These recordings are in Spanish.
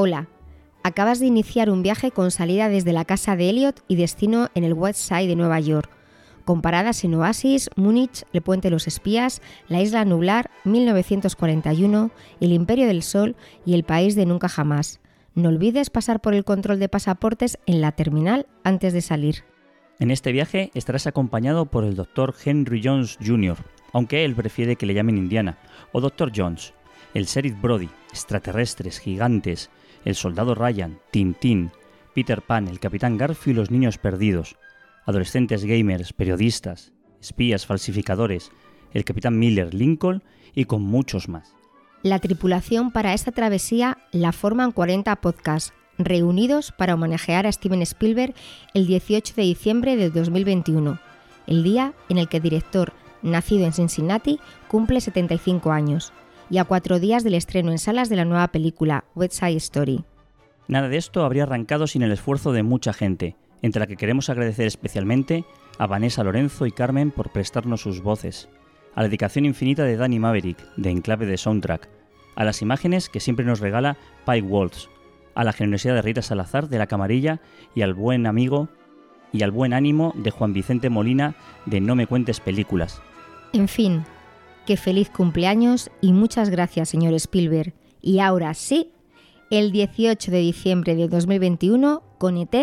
Hola, acabas de iniciar un viaje con salida desde la casa de Elliot y destino en el West Side de Nueva York. Con paradas en Oasis, Múnich, el Puente de los Espías, la Isla Nublar, 1941, el Imperio del Sol y el País de Nunca Jamás. No olvides pasar por el control de pasaportes en la terminal antes de salir. En este viaje estarás acompañado por el Dr. Henry Jones Jr., aunque él prefiere que le llamen Indiana, o Dr. Jones, el Sheriff Brody, extraterrestres, gigantes, el soldado Ryan, Tintín, Peter Pan, el Capitán Garfio y los niños perdidos, adolescentes gamers, periodistas, espías, falsificadores, el Capitán Miller, Lincoln y con muchos más. La tripulación para esta travesía la forman 40 podcasts, reunidos para homenajear a Steven Spielberg el 18 de diciembre de 2021, el día en el que el director, nacido en Cincinnati, cumple 75 años y a cuatro días del estreno en salas de la nueva película West Side Story. Nada de esto habría arrancado sin el esfuerzo de mucha gente, entre la que queremos agradecer especialmente a Vanessa Lorenzo y Carmen por prestarnos sus voces, a la dedicación infinita de Danny Maverick, de Enclave de Soundtrack, a las imágenes que siempre nos regala Pike Waltz, a la generosidad de Rita Salazar de La Camarilla y al buen amigo y al buen ánimo de Juan Vicente Molina de No me cuentes películas. En fin, que feliz cumpleaños y muchas gracias, señor Spielberg. Y ahora sí, el 18 de diciembre de 2021, con ET,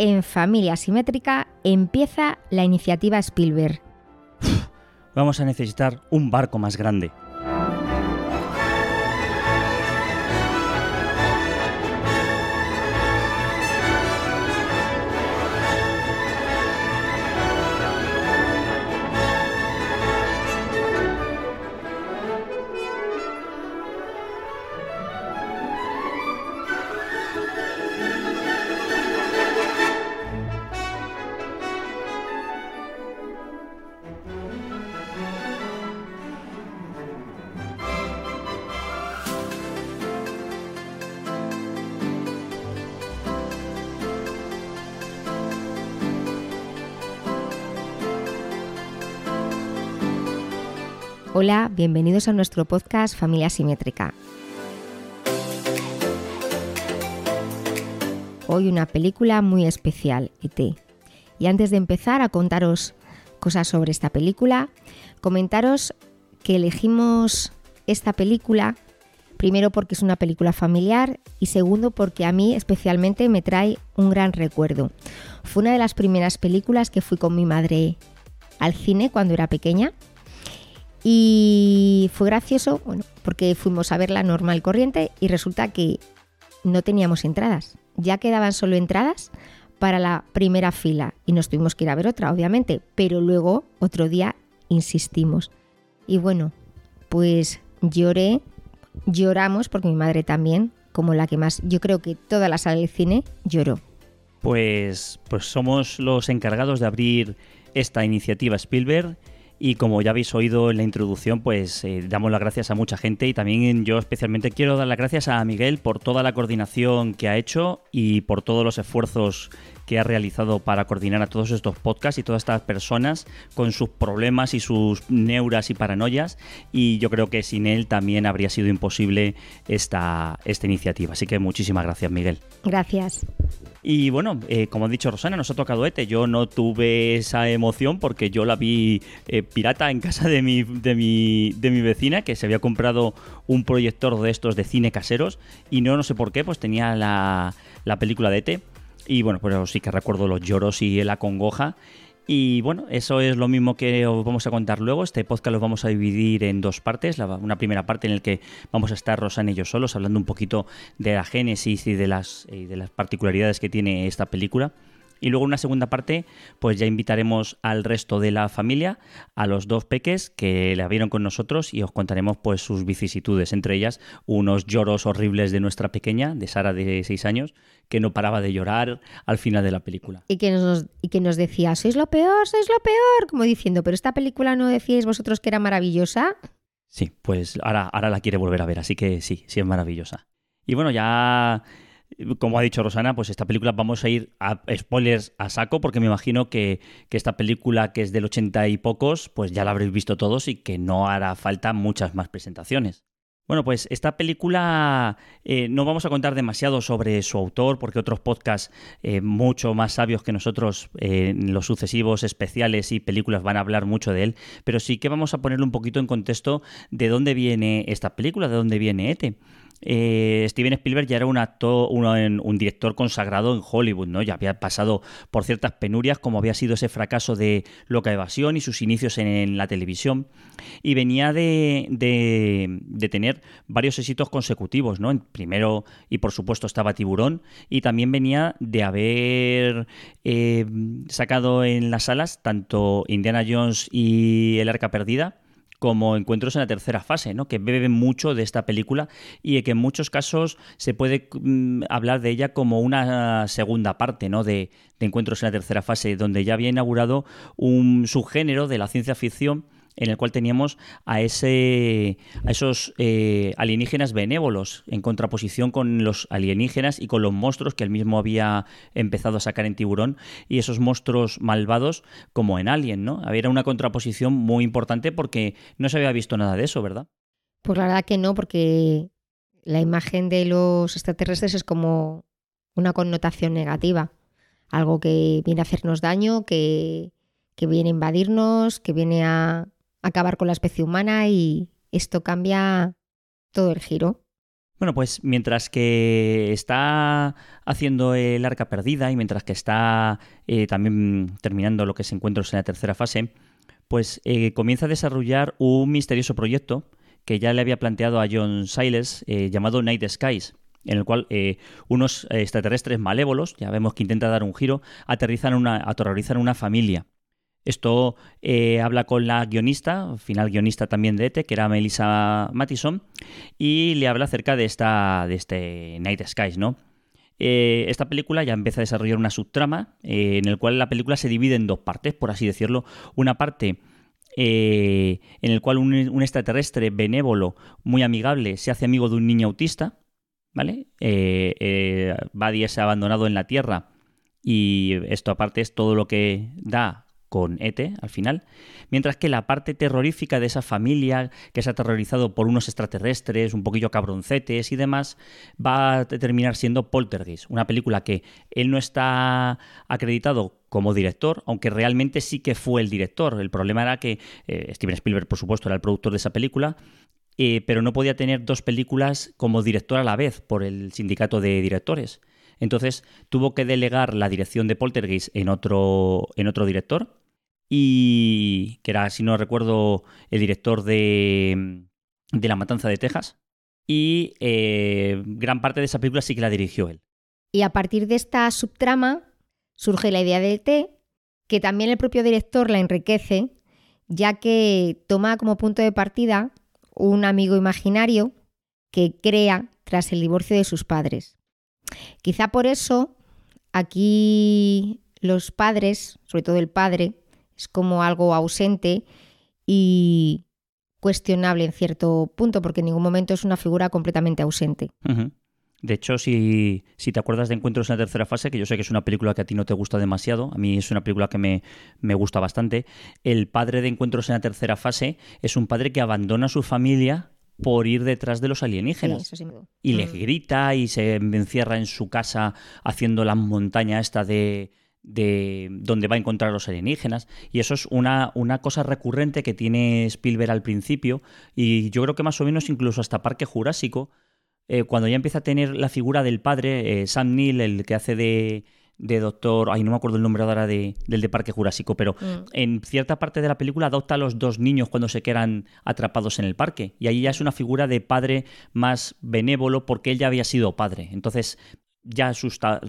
en Familia Simétrica, empieza la iniciativa Spielberg. Vamos a necesitar un barco más grande. Hola, bienvenidos a nuestro podcast Familia Simétrica. Hoy una película muy especial, ET. Y antes de empezar a contaros cosas sobre esta película, comentaros que elegimos esta película primero porque es una película familiar y segundo porque a mí especialmente me trae un gran recuerdo. Fue una de las primeras películas que fui con mi madre al cine cuando era pequeña y fue gracioso, bueno, porque fuimos a ver la normal corriente y resulta que no teníamos entradas. Ya quedaban solo entradas para la primera fila y nos tuvimos que ir a ver otra, obviamente, pero luego otro día insistimos. Y bueno, pues lloré, lloramos porque mi madre también, como la que más, yo creo que toda la sala del cine lloró. Pues, pues somos los encargados de abrir esta iniciativa Spielberg y como ya habéis oído en la introducción, pues eh, damos las gracias a mucha gente y también yo especialmente quiero dar las gracias a Miguel por toda la coordinación que ha hecho y por todos los esfuerzos que ha realizado para coordinar a todos estos podcasts y todas estas personas con sus problemas y sus neuras y paranoias. Y yo creo que sin él también habría sido imposible esta, esta iniciativa. Así que muchísimas gracias, Miguel. Gracias. Y bueno, eh, como ha dicho Rosana, nos ha tocado este. Yo no tuve esa emoción porque yo la vi eh, pirata en casa de mi, de, mi, de mi vecina que se había comprado un proyector de estos de cine caseros y no, no sé por qué, pues tenía la, la película de ET. Y bueno, pues sí que recuerdo los lloros y la congoja. Y bueno, eso es lo mismo que os vamos a contar luego. Este podcast lo vamos a dividir en dos partes. una primera parte en la que vamos a estar Rosana y yo solos hablando un poquito de la génesis y de las, y de las particularidades que tiene esta película. Y luego en una segunda parte, pues ya invitaremos al resto de la familia, a los dos peques que la vieron con nosotros y os contaremos pues sus vicisitudes, entre ellas unos lloros horribles de nuestra pequeña, de Sara de 6 años, que no paraba de llorar al final de la película. Y que nos, y que nos decía, sois lo peor, sois lo peor, como diciendo, pero esta película no decíais vosotros que era maravillosa. Sí, pues ahora, ahora la quiere volver a ver, así que sí, sí es maravillosa. Y bueno, ya como ha dicho Rosana, pues esta película vamos a ir a spoilers a saco, porque me imagino que, esta película que es del ochenta y pocos, pues ya la habréis visto todos y que no hará falta muchas más presentaciones. Bueno, pues esta película eh, no vamos a contar demasiado sobre su autor, porque otros podcasts eh, mucho más sabios que nosotros eh, en los sucesivos especiales y películas van a hablar mucho de él, pero sí que vamos a ponerle un poquito en contexto de dónde viene esta película, de dónde viene Ete. Eh, Steven Spielberg ya era un actor, un, director consagrado en Hollywood, ¿no? Ya había pasado por ciertas penurias, como había sido ese fracaso de Loca Evasión y sus inicios en, la televisión. Y venía de, tener varios éxitos consecutivos, ¿no? Primero, y por supuesto, estaba Tiburón, y también venía de haber eh, sacado en las salas tanto Indiana Jones y El Arca Perdida como encuentros en la tercera fase, ¿no? que beben mucho de esta película y que en muchos casos se puede mm, hablar de ella como una segunda parte ¿no? de, de encuentros en la tercera fase, donde ya había inaugurado un subgénero de la ciencia ficción en el cual teníamos a, ese, a esos eh, alienígenas benévolos en contraposición con los alienígenas y con los monstruos que él mismo había empezado a sacar en Tiburón y esos monstruos malvados como en Alien, ¿no? Era una contraposición muy importante porque no se había visto nada de eso, ¿verdad? Pues la verdad que no, porque la imagen de los extraterrestres es como una connotación negativa, algo que viene a hacernos daño, que, que viene a invadirnos, que viene a acabar con la especie humana y esto cambia todo el giro. Bueno, pues mientras que está haciendo el arca perdida y mientras que está eh, también terminando lo que se encuentra en la tercera fase, pues eh, comienza a desarrollar un misterioso proyecto que ya le había planteado a John Siles eh, llamado Night Skies, en el cual unos extraterrestres malévolos, ya vemos que intenta dar un giro, aterrizan una, aterrorizan una familia. Esto eh, habla con la guionista, final guionista también de ETE, que era Melissa Mattison, y le habla acerca de, esta, de este Night Skies, ¿no? Eh, esta película ya empieza a desarrollar una subtrama eh, en el cual la película se divide en dos partes, por así decirlo. Una parte en el cual un, extraterrestre benévolo, muy amigable, se hace amigo de un niño autista, ¿vale? Buddy es abandonado en la Tierra y esto aparte es todo lo que da con Ete al final, mientras que la parte terrorífica de esa familia que es aterrorizado por unos extraterrestres, un poquillo cabroncetes y demás, va a terminar siendo Poltergeist, una película que él no está acreditado como director, aunque realmente sí que fue el director. El problema era que eh, Steven Spielberg, por supuesto, era el productor de esa película, eh, pero no podía tener dos películas como director a la vez por el sindicato de directores. Entonces tuvo que delegar la dirección de Poltergeist en otro, en otro director, y que era, si no recuerdo, el director de, de La Matanza de Texas. Y eh, gran parte de esa película sí que la dirigió él. Y a partir de esta subtrama surge la idea de ET, que también el propio director la enriquece, ya que toma como punto de partida un amigo imaginario que crea tras el divorcio de sus padres. Quizá por eso aquí los padres, sobre todo el padre, es como algo ausente y cuestionable en cierto punto, porque en ningún momento es una figura completamente ausente. De hecho, si, si, te acuerdas de Encuentros en la tercera fase, que yo sé que es una película que a ti no te gusta demasiado, a mí es una película que me, me gusta bastante, el padre de Encuentros en la tercera fase es un padre que abandona a su familia por ir detrás de los alienígenas. y le mm. grita y se encierra en su casa haciendo la montaña esta de, de donde va a encontrar a los alienígenas. Y eso es una, una, cosa recurrente que tiene Spielberg al principio. Y yo creo que más o menos incluso hasta Parque Jurásico, eh, cuando ya empieza a tener la figura del padre, eh, Sam Neill, el que hace de, de doctor, ay, no me acuerdo el nombre ahora de, del de Parque Jurásico, pero mm. en cierta parte de la película adopta a los dos niños cuando se quedan atrapados en el parque. Y ahí ya es una figura de padre más benévolo porque él ya había sido padre. Entonces, ya asusta,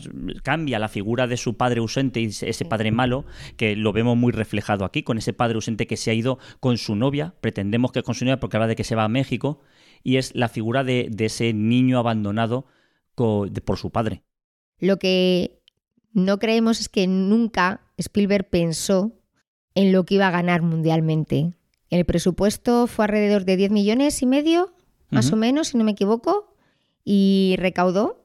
cambia la figura de su padre ausente y ese padre malo, que lo vemos muy reflejado aquí, con ese padre ausente que se ha ido con su novia, pretendemos que con su novia porque habla de que se va a México, y es la figura de, ese niño abandonado por su padre. Lo que no creemos es que nunca Spielberg pensó en lo que iba a ganar mundialmente. El presupuesto fue alrededor de 10 millones y medio, más o menos, si no me equivoco, y recaudó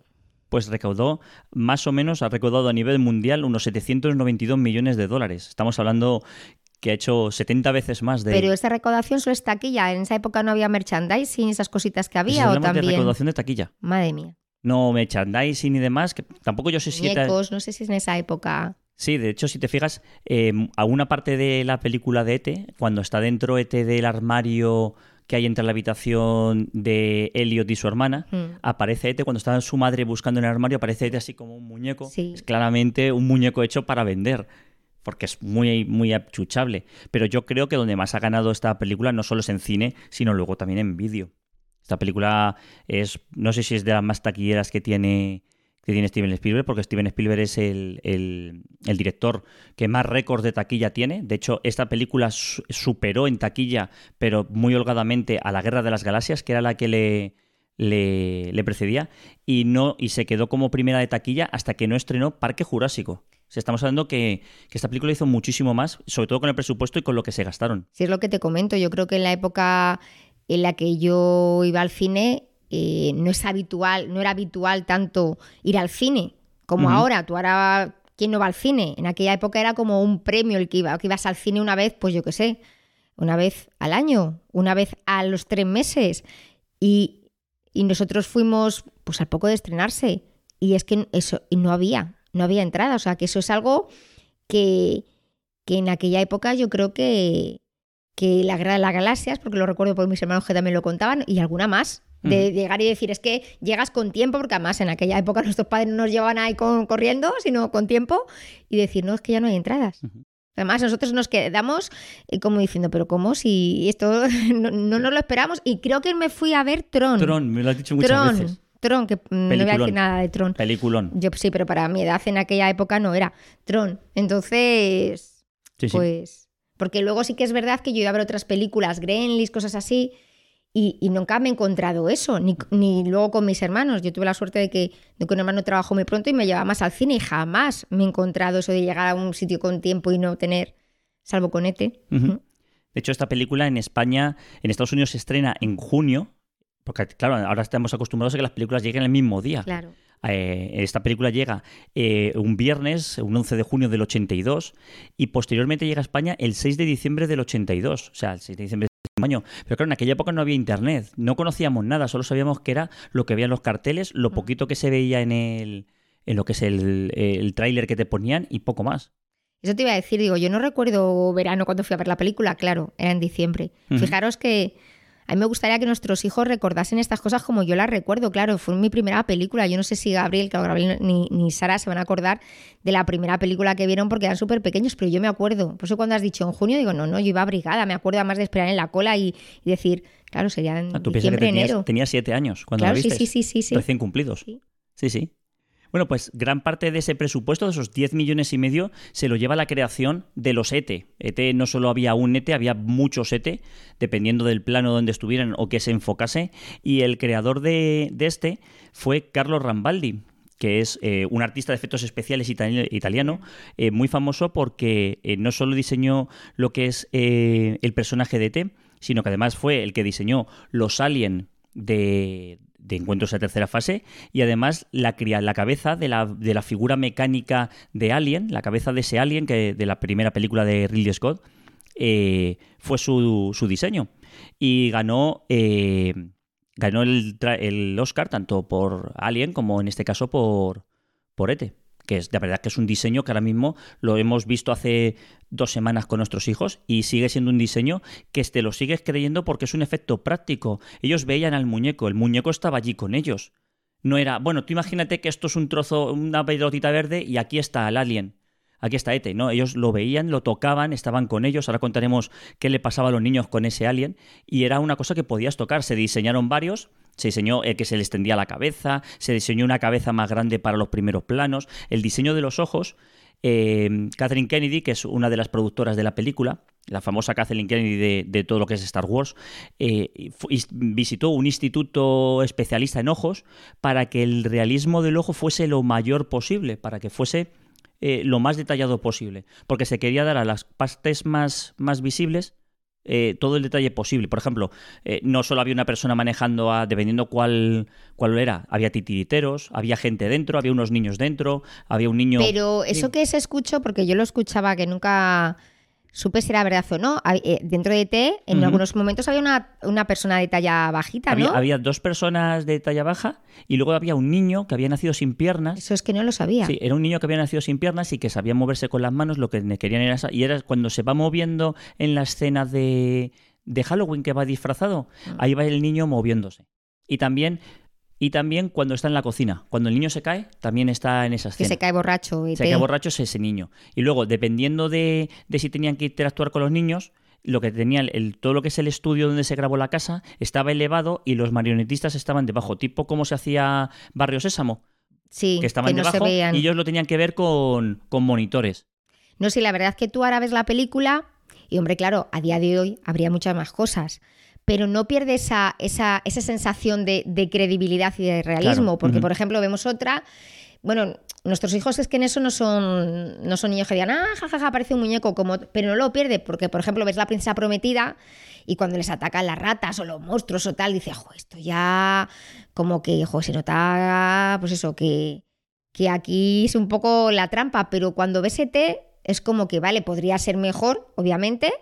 pues recaudó más o menos, ha recaudado a nivel mundial unos 792 millones de dólares. Estamos hablando que ha hecho 70 veces más de... Pero esta recaudación solo es taquilla. En esa época no había merchandising, esas cositas que había, o también... de recaudación de taquilla. Madre mía. No merchandising y demás, que tampoco yo sé si... Muñecos, no sé si es en esa época... Sí, de hecho, si te fijas, eh, a una parte de la película de Ete, cuando está dentro Ete del armario que hay entre la habitación de Elliot y su hermana, Mm. aparece Ete, cuando está su madre buscando en el armario, aparece Ete así como un muñeco. Sí. Es claramente un muñeco hecho para vender, porque es muy, muy achuchable. Pero yo creo que donde más ha ganado esta película no solo es en cine, sino luego también en vídeo. Esta película es, no sé si es de las más taquilleras que tiene, que tiene Steven Spielberg, porque Steven Spielberg es el, el- el director que más récords de taquilla tiene. De hecho, esta película su- superó en taquilla, pero muy holgadamente, a la Guerra de las Galaxias, que era la que le, le, precedía, y, no, y se quedó como primera de taquilla hasta que no estrenó Parque Jurásico. O estamos hablando que, que esta película hizo muchísimo más, sobre todo con el presupuesto y con lo que se gastaron. Si es lo que te comento, yo creo que en la época en la que yo iba al cine eh, no es habitual, no era habitual tanto ir al cine como ahora. Tú ahora, ¿quién no va al cine? En aquella época era como un premio el que iba, que ibas al cine una vez, pues yo qué sé, una vez al año, una vez a los tres meses. Y, y nosotros fuimos pues al poco de estrenarse. Y es que eso, y no había, no había entrada. O sea, que eso es algo que, que en aquella época yo creo que, que la Guerra de las Galaxias, porque lo recuerdo por mis hermanos que también lo contaban, y alguna más. De llegar y decir, es que llegas con tiempo, porque además en aquella época nuestros padres no nos llevaban ahí con- corriendo, sino con tiempo, y decir, no, es que ya no hay entradas. Además, nosotros nos quedamos eh, como diciendo, pero ¿cómo? Si esto no, no nos lo esperamos. Y creo que me fui a ver Tron. Tron, me lo has dicho muchas Tron, veces. Tron, que no voy a decir nada de Tron. Peliculón. Yo sí, pero para mi edad en aquella época no era Tron. Entonces, Sí, sí. pues. Porque luego sí que es verdad que yo iba a ver otras películas, Gremlins, cosas así, y, y nunca me he encontrado eso, ni, ni luego con mis hermanos. Yo tuve la suerte de que, de que un hermano trabajó muy pronto y me llevaba más al cine y jamás me he encontrado eso de llegar a un sitio con tiempo y no tener, salvo con ETE. Ujú. Ujú. De hecho, esta película en España, en Estados Unidos se estrena en junio, porque claro, ahora estamos acostumbrados a que las películas lleguen el mismo día. Claro. Eh, esta película llega eh, un viernes, un 11 de junio del 82, y posteriormente llega a España el 6 de diciembre del 82, o sea, el 6 de diciembre año. Pero claro, en aquella época no había internet, no conocíamos nada, solo sabíamos que era lo que en los carteles, lo poquito que se veía en el en lo que es el, el tráiler que te ponían y poco más. Eso te iba a decir, digo, yo no recuerdo verano cuando fui a ver la película, claro, era en diciembre. Fijaros que a mí me gustaría que nuestros hijos recordasen estas cosas como yo las recuerdo, claro, fue mi primera película. Yo no sé si Gabriel, claro, Gabriel ni, ni Sara se van a acordar de la primera película que vieron porque eran súper pequeños, pero yo me acuerdo. Por eso cuando has dicho en junio, digo, no, no, yo iba abrigada, me acuerdo además de esperar en la cola y, y decir, claro, sería en Ah, Tú piensas que diciembre, tenías, enero. tenías siete años cuando Claro, la sí, viste. sí, sí, sí, sí. Recién cumplidos. Sí. Sí, sí. Bueno, pues gran parte de ese presupuesto, de esos 10 millones y medio, se lo lleva la creación de los ETE. ETE no solo había un ETE, había muchos ETE, dependiendo del plano donde estuvieran o que se enfocase. Y el creador de, este fue Carlos Rambaldi, que es eh, un artista de efectos especiales itali- italiano, eh, muy famoso porque eh, no solo diseñó lo que es el personaje de ET, sino que además fue el que diseñó los Alien de, de Encuentros a Tercera Fase y además la, la cabeza de la, de la figura mecánica de Alien, la cabeza de ese Alien que de la primera película de Ridley Scott, eh, fue su, su diseño. Y ganó, eh, ganó el, el Oscar tanto por Alien como en este caso por, por ETE. Que es de verdad que es un diseño que ahora mismo lo hemos visto hace dos semanas con nuestros hijos y sigue siendo un diseño que te lo sigues creyendo porque es un efecto práctico. Ellos veían al muñeco, el muñeco estaba allí con ellos. No era, bueno, tú imagínate que esto es un trozo, una pelotita verde y aquí está el alien. Aquí está Ete, ¿no? Ellos lo veían, lo tocaban, estaban con ellos. Ahora contaremos qué le pasaba a los niños con ese alien. Y era una cosa que podías tocar. Se diseñaron varios. Se diseñó el que se le extendía la cabeza. Se diseñó una cabeza más grande para los primeros planos. El diseño de los ojos. eh, Kathleen Kennedy, que es una de las productoras de la película, la famosa Kathleen Kennedy de, todo lo que es Star Wars, eh, visitó un instituto especialista en ojos para que el realismo del ojo fuese lo mayor posible, para que fuese eh, lo más detallado posible, porque se quería dar a las partes más, más visibles eh, todo el detalle posible. Por ejemplo, eh, no solo había una persona manejando, a, dependiendo cuál, cuál era, había titiriteros, había gente dentro, había unos niños dentro, había un niño... Pero eso Sí. que se escuchó, porque yo lo escuchaba que nunca supe si era verdad o no. Eh, Dentro de T, en algunos momentos había una, una persona de talla bajita, Había, ¿no? había dos personas de talla baja y luego había un niño que había nacido sin piernas. Eso es que no lo sabía. Sí, era un niño que había nacido sin piernas y que sabía moverse con las manos, lo que querían era... Y era cuando se va moviendo en la escena de, de Halloween que va disfrazado, Ah. ahí va el niño moviéndose. Y también, y también cuando está en la cocina, cuando el niño se cae, también está en esa que escena. se cae borracho. Y Se queda borracho es ese niño. Y luego, dependiendo de, de si tenían que interactuar con los niños, lo que tenían, el, todo lo que es el estudio donde se grabó la casa, estaba elevado y los marionetistas estaban debajo, tipo como se hacía Barrio Sésamo, Sí, que estaban no se debajo veían. y ellos lo tenían que ver con, con monitores. No sé, la verdad es que tú ahora ves la película y, hombre, claro, a día de hoy habría muchas más cosas. Pero no pierde esa, esa, esa sensación de, de credibilidad y de realismo. Claro, Porque, por ejemplo, vemos otra. Bueno, nuestros hijos es que en eso no son, no son niños que digan, ah, jajaja, parece un muñeco, como, pero no lo pierde, porque, por ejemplo, ves la princesa prometida y cuando les atacan las ratas o los monstruos o tal, dice, jo, esto ya como que, jo, se nota, pues eso, que, que aquí es un poco la trampa, pero cuando ves ET es como que, vale, podría ser mejor, obviamente,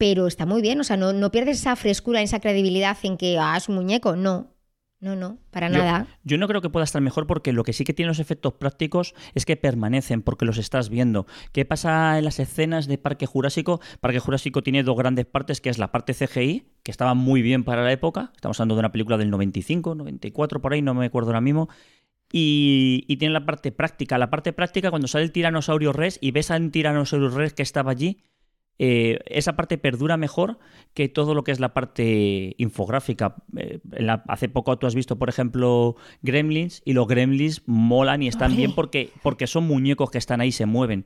pero está muy bien, o sea, no, no pierdes esa frescura, esa credibilidad en que, ah, es un muñeco, no, no, no, para nada. Yo no creo que pueda estar mejor porque lo que sí que tiene los efectos prácticos es que permanecen porque los estás viendo. ¿Qué pasa en las escenas de Parque Jurásico? Parque Jurásico tiene dos grandes partes, que es la parte CGI, que estaba muy bien para la época. Estamos hablando de una película del 95, 94, por ahí, no me acuerdo ahora mismo. Y, y tiene la parte práctica. La parte práctica, cuando sale el tiranosaurio Rex y ves al tiranosaurio Rex que estaba allí, eh, esa parte perdura mejor que todo lo que es la parte infográfica. Eh, en la- hace poco tú has visto, por ejemplo, Gremlins y los Gremlins molan y están bien porque, porque son muñecos que están ahí, se mueven.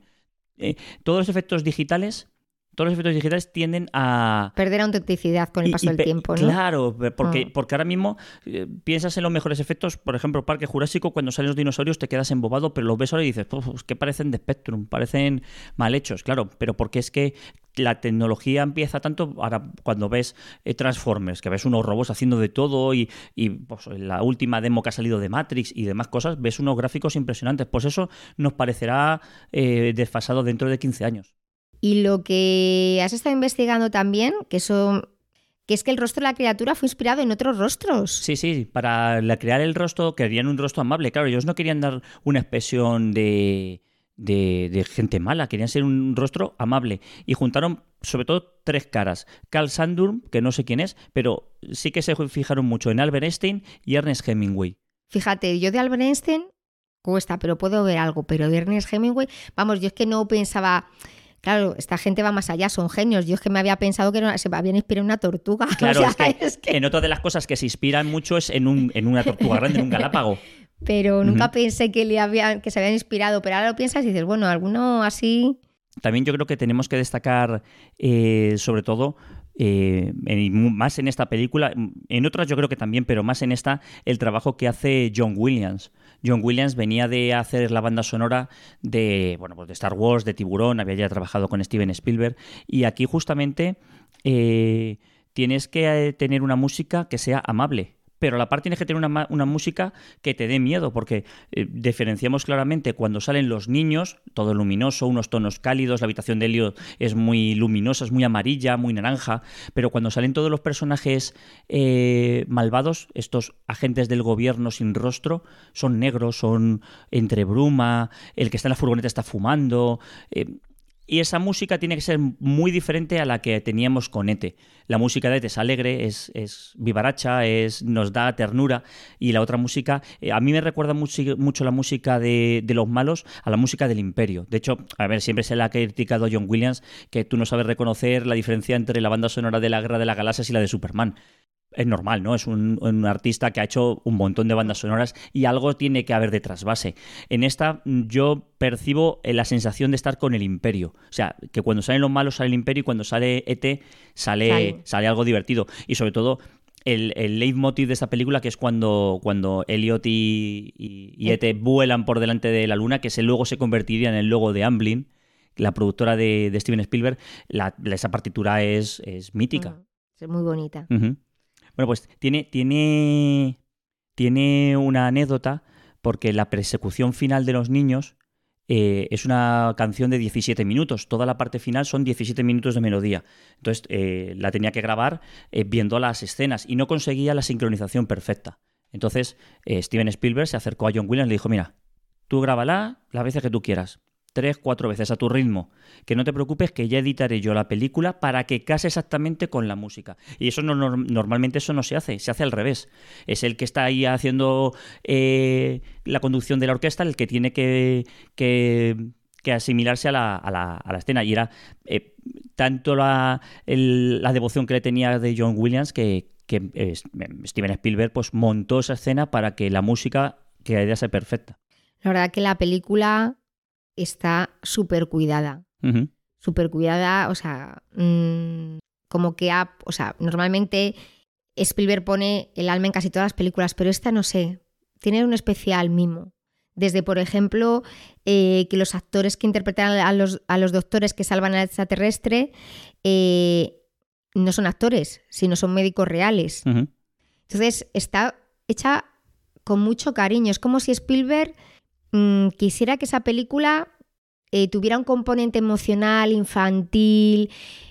Eh, todos los efectos digitales, todos los efectos digitales tienden a, Perder autenticidad con el y- paso y del tiempo, ¿no? Claro, porque, Mm. porque ahora mismo eh, piensas en los mejores efectos, por ejemplo, Parque Jurásico, cuando salen los dinosaurios te quedas embobado, pero los ves ahora y dices, "Puf, es que parecen de Spectrum, parecen mal hechos, claro, pero porque es que la tecnología empieza tanto, ahora cuando ves eh, Transformers, que ves unos robots haciendo de todo y, y, pues, la última demo que ha salido de Matrix y demás cosas, ves unos gráficos impresionantes, pues eso nos parecerá eh, desfasado dentro de 15 años. Y lo que has estado investigando también, que eso, que es que el rostro de la criatura fue inspirado en otros rostros. Sí, sí, para crear el rostro querían un rostro amable. Claro, ellos no querían dar una expresión de, de, de gente mala, querían ser un rostro amable. Y juntaron sobre todo tres caras. Carl Sandburn, que no sé quién es, pero sí que se fijaron mucho en Albert Einstein y Ernest Hemingway. Fíjate, yo de Albert Einstein cuesta, pero puedo ver algo. Pero de Ernest Hemingway, vamos, yo es que no pensaba. Claro, esta gente va más allá, son genios. Yo es que me había pensado que se me habían inspirado en una tortuga. O Claro, sea, es, que es que- en otra de las cosas que se inspiran mucho es en, un, en una tortuga grande, en un galápago. Pero nunca pensé que, le habían, que se habían inspirado. Pero ahora lo piensas y dices, bueno, alguno así. También yo creo que tenemos que destacar, eh, sobre todo, eh, en- más en esta película, en otras yo creo que también, pero más en esta, el trabajo que hace John Williams. John Williams venía de hacer la banda sonora de, bueno, pues de Star Wars, de Tiburón, había ya trabajado con Steven Spielberg, y aquí justamente eh, tienes que eh, tener una música que sea amable. Pero a la par tienes que tener una, una música que te dé miedo, porque eh, diferenciamos claramente cuando salen los niños, todo luminoso, unos tonos cálidos, la habitación de Elliot es muy luminosa, es muy amarilla, muy naranja, pero cuando salen todos los personajes eh, malvados, estos agentes del gobierno sin rostro, son negros, son entre bruma, el que está en la furgoneta está fumando. eh, y esa música tiene que ser muy diferente a la que teníamos con Ete. La música de Ete es alegre, es, es vivaracha, es, nos da ternura. Y la otra música, eh, a mí me recuerda mucho, mucho la música de, de los malos a la música del imperio. De hecho, a ver, siempre se la ha criticado John Williams que tú no sabes reconocer la diferencia entre la banda sonora de la Guerra de las Galaxias y la de Superman es normal, ¿no? Es un, un artista que ha hecho un montón de bandas sonoras y algo tiene que haber de trasvase. En esta yo percibo eh, la sensación de estar con el imperio. O sea, que cuando salen los malos sale el imperio y cuando sale ET sale, Sale. sale algo divertido. Y sobre todo el, el leitmotiv de esta película, que es cuando, cuando Elliot y, y, y ET vuelan por delante de la luna, que se, luego se convertiría en el logo de Amblin, la productora de, de Steven Spielberg, la- esa partitura es, es mítica. Mm, Es muy bonita. Bueno, pues tiene, tiene, tiene una anécdota porque la persecución final de los niños eh, es una canción de 17 minutos. Toda la parte final son 17 minutos de melodía. Entonces eh, la tenía que grabar eh, viendo las escenas y no conseguía la sincronización perfecta. Entonces Steven Spielberg se acercó a John Williams y le dijo, mira, tú grábala las veces que tú quieras tres, cuatro veces a tu ritmo. Que no te preocupes que ya editaré yo la película para que case exactamente con la música. Y eso no, normalmente eso no se hace, se hace al revés. Es el que está ahí haciendo eh, la conducción de la orquesta el que tiene que, que, asimilarse a la, a, la, a la, escena. Y era eh, tanto la, la devoción que le tenía de John Williams que, que eh, Steven Spielberg pues montó esa escena para que la música quedase perfecta. La verdad que la película está súper cuidada. Súper cuidada, o sea, mm, como que ha, o sea, normalmente Spielberg pone el alma en casi todas las películas, pero esta no sé, tiene un especial mimo. Desde, por ejemplo, eh, que los actores que interpretan a los, a los doctores que salvan al extraterrestre eh, no son actores, sino son médicos reales. Entonces, está hecha con mucho cariño. Es como si Spielberg Mm, quisiera que esa película eh, tuviera un componente emocional, infantil,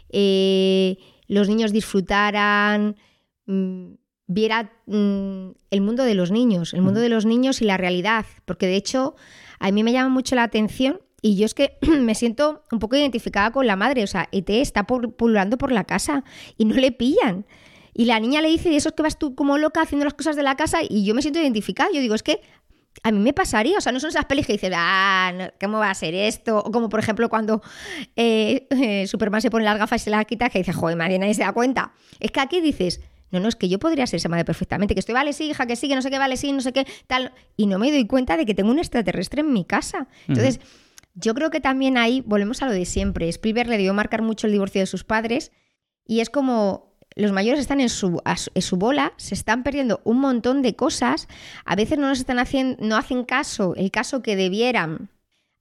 eh, los niños disfrutaran, mm, viera mm, el mundo de los niños, el mundo de los niños y la realidad, porque de hecho a mí me llama mucho la atención y yo es que me siento un poco identificada con la madre, o sea, ET está pululando por la casa y no le pillan. Y la niña le dice, y eso es que vas tú como loca haciendo las cosas de la casa y yo me siento identificada. Yo digo, es que a mí me pasaría, o sea, no son esas pelis que dices, ah, ¿cómo va a ser esto? O como por ejemplo cuando eh, eh, Superman se pone las gafas y se las quita, que dice, joder, madre, nadie se da cuenta. Es que aquí dices, no, no, es que yo podría ser esa madre perfectamente, que estoy, vale, sí, hija, que sí, que no sé qué, vale, sí, no sé qué, tal. Y no me doy cuenta de que tengo un extraterrestre en mi casa. Entonces, yo creo que también ahí volvemos a lo de siempre. Spielberg le dio marcar mucho el divorcio de sus padres y es como los mayores están en su, en su bola, se están perdiendo un montón de cosas, a veces no nos están haciendo, no hacen caso, el caso que debieran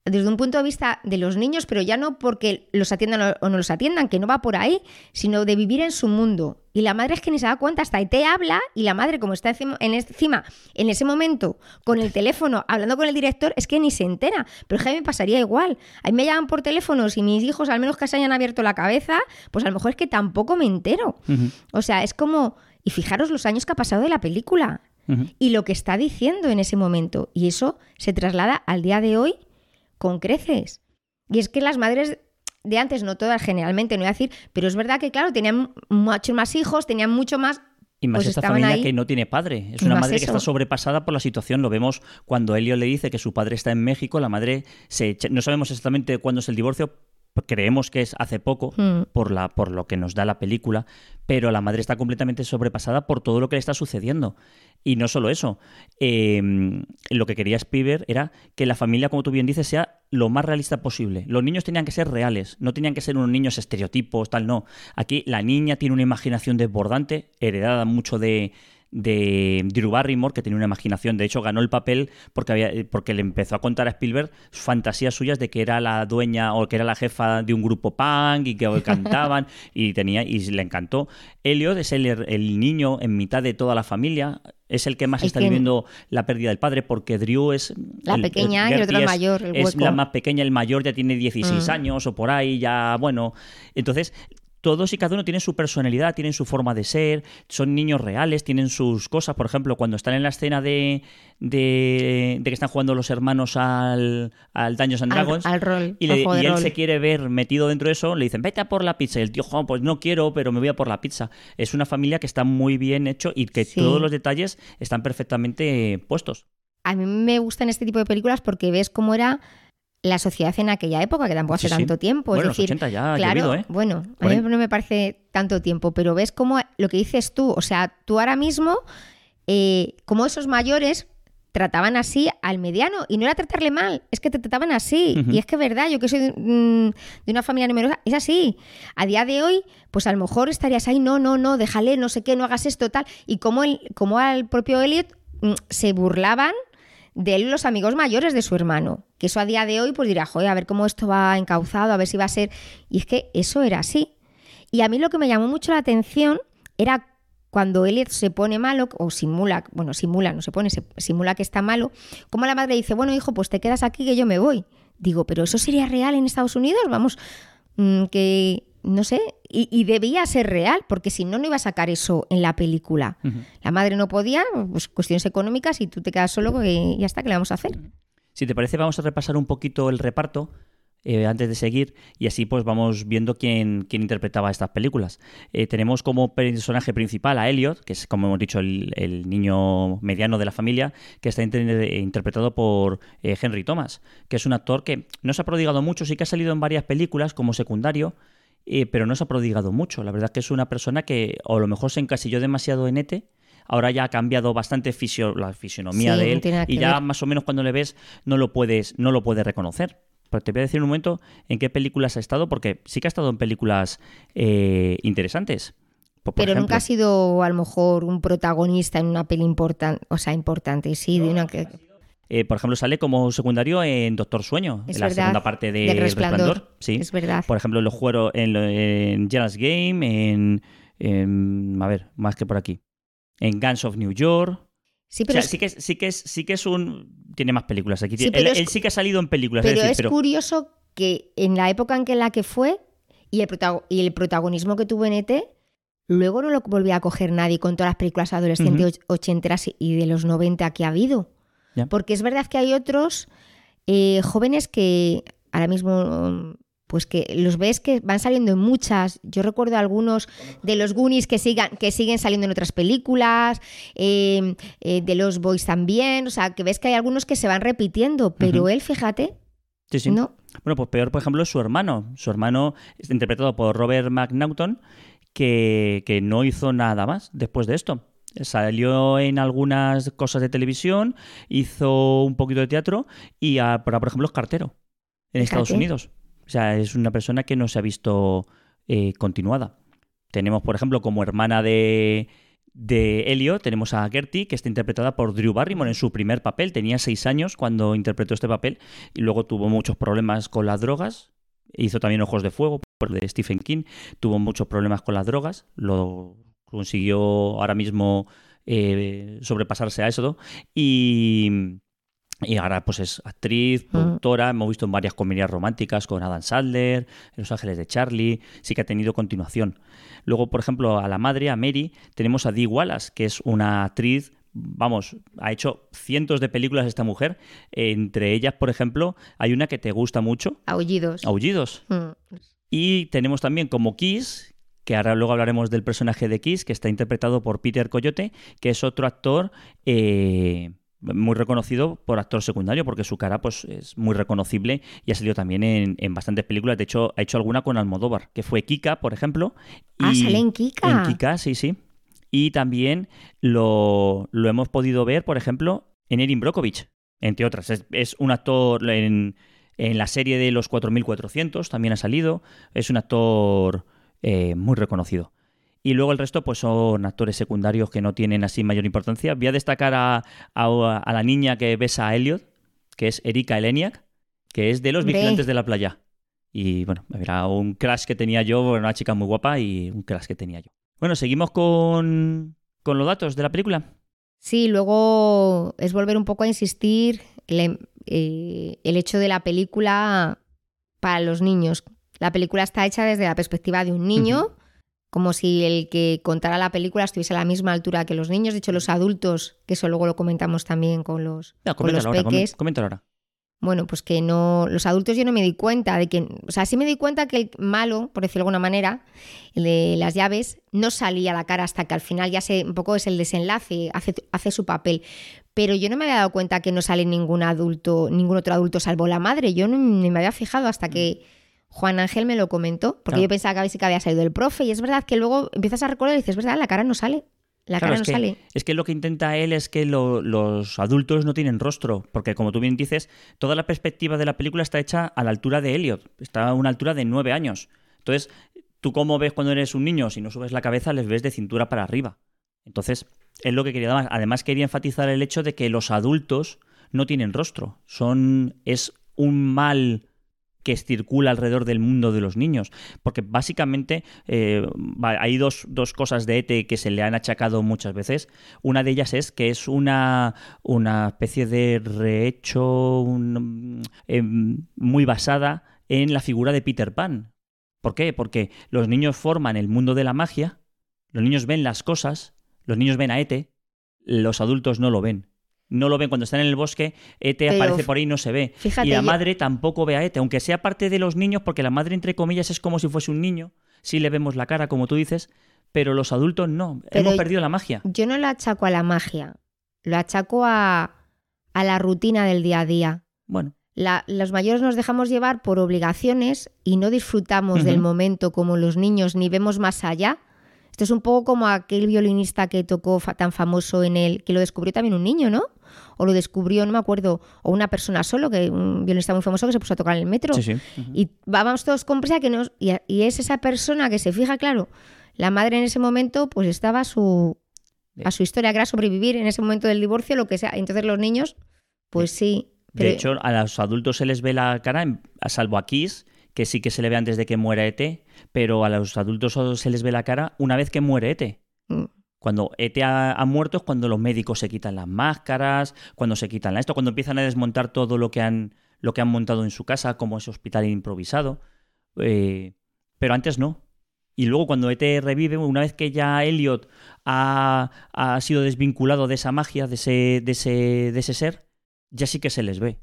desde un punto de vista de los niños, pero ya no porque los atiendan o no los atiendan, que no va por ahí, sino de vivir en su mundo. Y la madre es que ni se da cuenta, hasta ahí te habla y la madre, como está encima en, encima, en ese momento, con el teléfono, hablando con el director, es que ni se entera. Pero es que a mí me pasaría igual. A mí me llaman por teléfono y mis hijos, al menos que se hayan abierto la cabeza, pues a lo mejor es que tampoco me entero. O sea, es como... Y fijaros los años que ha pasado de la película. Y lo que está diciendo en ese momento. Y eso se traslada al día de hoy con creces. Y es que las madres de antes, no todas generalmente, no voy a decir, pero es verdad que, claro, tenían muchos más hijos, tenían mucho más y más pues esta familia que no tiene padre. Es una madre que está sobrepasada por la situación. Lo vemos cuando Elio le dice que su padre está en México. La madre se No sabemos exactamente cuándo es el divorcio, creemos que es hace poco hmm. por, la, por lo que nos da la película, pero la madre está completamente sobrepasada por todo lo que le está sucediendo. Y no solo eso, em, lo que quería Spielberg era que la familia, como tú bien dices, sea lo más realista posible. Los niños tenían que ser reales, no tenían que ser unos niños estereotipos, tal, no. Aquí la niña tiene una imaginación desbordante, heredada mucho de, de Drew Barrymore, que tenía una imaginación. De hecho, ganó el papel porque, había, porque le empezó a contar a Spielberg fantasías suyas de que era la dueña o que era la jefa de un grupo punk y que cantaban y tenía y le encantó. Elliot es el, el niño en mitad de toda la familia. Es el que más está viviendo la pérdida del padre porque Drew es... La pequeña y otro mayor. es la más pequeña, el mayor ya tiene 16 mm. años o por ahí, ya bueno. Entonces todos y cada uno tienen su personalidad, tienen su forma de ser, son niños reales, tienen sus cosas. Por ejemplo, cuando están en la escena de, de, que están jugando los hermanos al, al Dungeons and Dragons al, rol, y, él se quiere ver metido dentro de eso, le dicen, vete a por la pizza. Y el tío, pues no quiero, pero me voy a por la pizza. Es una familia que está muy bien hecho y que todos los detalles están perfectamente puestos. A mí me gustan este tipo de películas porque ves cómo era la sociedad en aquella época, que tampoco hace tanto tiempo. Bueno, es decir, ya claro, ¿eh? bueno, a mí no me parece tanto tiempo, pero ves cómo lo que dices tú, o sea, tú ahora mismo, eh, como esos mayores trataban así al mediano y no era tratarle mal, es que te trataban así. Y es que es verdad, yo que soy mm, de, una familia numerosa, es así. A día de hoy, pues a lo mejor estarías ahí, no, no, no, déjale, no sé qué, no hagas esto, tal. Y como, el, como al propio Elliot mm, se burlaban de él los amigos mayores de su hermano. Que eso a día de hoy, pues dirá, joder, a ver cómo esto va encauzado, a ver si va a ser. Y es que eso era así. Y a mí lo que me llamó mucho la atención era cuando Elliot se pone malo, o simula, bueno, simula, no se pone, se, simula que está malo, como la madre dice, bueno, hijo, pues te quedas aquí que yo me voy. Digo, pero eso sería real en Estados Unidos, vamos, mm, que no sé, y, debía ser real, porque si no, no iba a sacar eso en la película. La madre no podía, pues cuestiones económicas, y tú te quedas solo y ya está, ¿qué le vamos a hacer? Si te parece, vamos a repasar un poquito el reparto. Eh, antes de seguir y así pues vamos viendo quién, quién interpretaba estas películas. Eh, tenemos como personaje principal a Elliot, que es como hemos dicho el, niño mediano de la familia, que está interpretado por eh, Henry Thomas, que es un actor que no se ha prodigado mucho, sí que ha salido en varias películas como secundario, pero no se ha prodigado mucho. La verdad que es una persona que o a lo mejor se encasilló demasiado en ETE, ahora ya ha cambiado bastante la fisionomía de él y ya más o menos cuando le ves no lo puedes, no lo puedes reconocer. Pero te voy a decir un momento en qué películas ha estado, porque sí que ha estado en películas eh, interesantes. pero nunca ha sido a lo mejor un protagonista en una peli importante, o sea, importante, sí, de una que... Eh, por ejemplo, sale como secundario en Doctor Sueño, en la segunda parte de Resplandor. Sí. Es verdad. Por ejemplo, en los juegos en, en Game, en, A ver, más que por aquí. En Guns of New York. Sí, pero sí, que, sí, que es, sí que es un. Tiene más películas aquí. él, sí que ha salido en películas. Pero es, curioso que en la época en que la que fue y el, y el protagonismo que tuvo en ET, luego no lo volvía a coger nadie con todas las películas adolescentes ochenteras y de los 90 que ha habido. Porque es verdad que hay otros eh, jóvenes que ahora mismo pues que los ves que van saliendo en muchas. Yo recuerdo algunos de los Goonies que, sigan, que siguen saliendo en otras películas, em, eh, de los Boys también. O sea, que ves que hay algunos que se van repitiendo, pero él, fíjate. Sí, sí. ¿no? Bueno, pues peor, por ejemplo, es su hermano. Su hermano interpretado por Robert McNaughton, que, que no hizo nada más después de esto. Salió en algunas cosas de televisión, hizo un poquito de teatro y, por ejemplo, es cartero en Estados Unidos. O sea, es una persona que no se ha visto eh, continuada. Tenemos, por ejemplo, como hermana de, de Elio, tenemos a Gertie, que está interpretada por Drew Barrymore en su primer papel. Tenía seis años cuando interpretó este papel y luego tuvo muchos problemas con las drogas. Hizo también Ojos de Fuego, por de Stephen King. Tuvo muchos problemas con las drogas. Lo consiguió ahora mismo eh, sobrepasarse a eso. Y, y ahora pues es actriz, productora, hemos visto en varias comedias románticas con Adam Sandler, Los Ángeles de Charlie, sí que ha tenido continuación. Luego, por ejemplo, a la madre, a Mary, tenemos a Dee Wallace, que es una actriz vamos, ha hecho cientos de películas esta mujer. Entre ellas, por ejemplo, hay una que te gusta mucho. Aullidos. Aullidos. Mm. Y tenemos también como Kiss, que ahora luego hablaremos del personaje de Kiss, que está interpretado por Peter Coyote, que es otro actor eh, muy reconocido por actor secundario, porque su cara pues, es muy reconocible y ha salido también en, bastantes películas. De hecho, ha hecho alguna con Almodóvar, que fue Kika, por ejemplo. ah, sale en Kika. En Kika, sí, sí. Y también lo, hemos podido ver, por ejemplo, en Erin Brockovich, entre otras. Es, un actor en, en, la serie de los 4400, también ha salido. Es un actor eh, muy reconocido. Y luego el resto pues son actores secundarios que no tienen así mayor importancia. Voy a destacar a, la niña que besa a Elliot, que es Erika Eleniak, que es de los vigilantes de la playa. Y bueno, era un crash que tenía yo, una chica muy guapa y un crash que tenía yo. Bueno, seguimos con, con los datos de la película. Sí, luego es volver un poco a insistir el, eh, el hecho de la película para los niños. La película está hecha desde la perspectiva de un niño como si el que contara la película estuviese a la misma altura que los niños. De hecho, los adultos, que eso luego lo comentamos también con los, con los peques. ahora. Bueno, pues que no. Los adultos yo no me di cuenta de que. O sea, sí me di cuenta que el malo, por decirlo de alguna manera, el de las llaves, no salía a la cara hasta que al final ya se. Un poco es el desenlace, hace, hace su papel. Pero yo no me había dado cuenta que no sale ningún adulto, ningún otro adulto salvo la madre. Yo no me había fijado hasta que mm. Juan Ángel me lo comentó, porque yo pensaba que a veces que había salido el profe, y es verdad que luego empiezas a recordar y dices, verdad, la cara no sale. La cara no sale. Es que lo que intenta él es que los adultos no tienen rostro, porque como tú bien dices, toda la perspectiva de la película está hecha a la altura de Elliot, está a una altura de nueve años. Entonces, tú cómo ves cuando eres un niño, si no subes la cabeza, les ves de cintura para arriba. Entonces, es lo que quería. Además, quería enfatizar el hecho de que los adultos no tienen rostro. Son. es un mal que circula alrededor del mundo de los niños. Porque básicamente eh, hay dos, cosas de ETE que se le han achacado muchas veces. Una de ellas es que es una, una especie de rehecho em, muy basada en la figura de Peter Pan. ¿Por qué? Porque los niños forman el mundo de la magia, los niños ven las cosas, los niños ven a ETE, los adultos no lo ven no lo ven cuando están en el bosque, Ete aparece por ahí y no se ve. y la madre tampoco ve a Ete, aunque sea parte de los niños, porque la madre, entre comillas, es como si fuese un niño. Sí le vemos la cara, como tú dices, pero los adultos no. Hemos perdido la magia. Yo no lo achaco a la magia, lo achaco a, a la rutina del día a día. Bueno. los mayores nos dejamos llevar por obligaciones y no disfrutamos del momento como los niños, ni vemos más allá. Esto es un poco como aquel violinista que tocó tan famoso en el, que lo descubrió también un niño, ¿no? O lo descubrió, no me acuerdo, o una persona solo, que un violinista muy famoso que se puso a tocar en el metro. Sí, sí. Y vamos todos con prisa que nos, y, es esa persona que se fija, claro, la madre en ese momento pues estaba a su, a su historia, que era sobrevivir en ese momento del divorcio, lo que sea. Entonces los niños, pues sí. De hecho, a los adultos se les ve la cara, a salvo a Kiss, que sí que se le ve antes de que muera Ete, pero a los adultos se les ve la cara una vez que muere Ete. Cuando Ete ha, muerto es cuando los médicos se quitan las máscaras, cuando se quitan esto, cuando empiezan a desmontar todo lo que han, lo que han montado en su casa, como ese hospital improvisado. Eh, pero antes no. Y luego cuando Ete revive, una vez que ya Elliot ha, ha sido desvinculado de esa magia, de ese, de ese, de ese ser, ya sí que se les ve.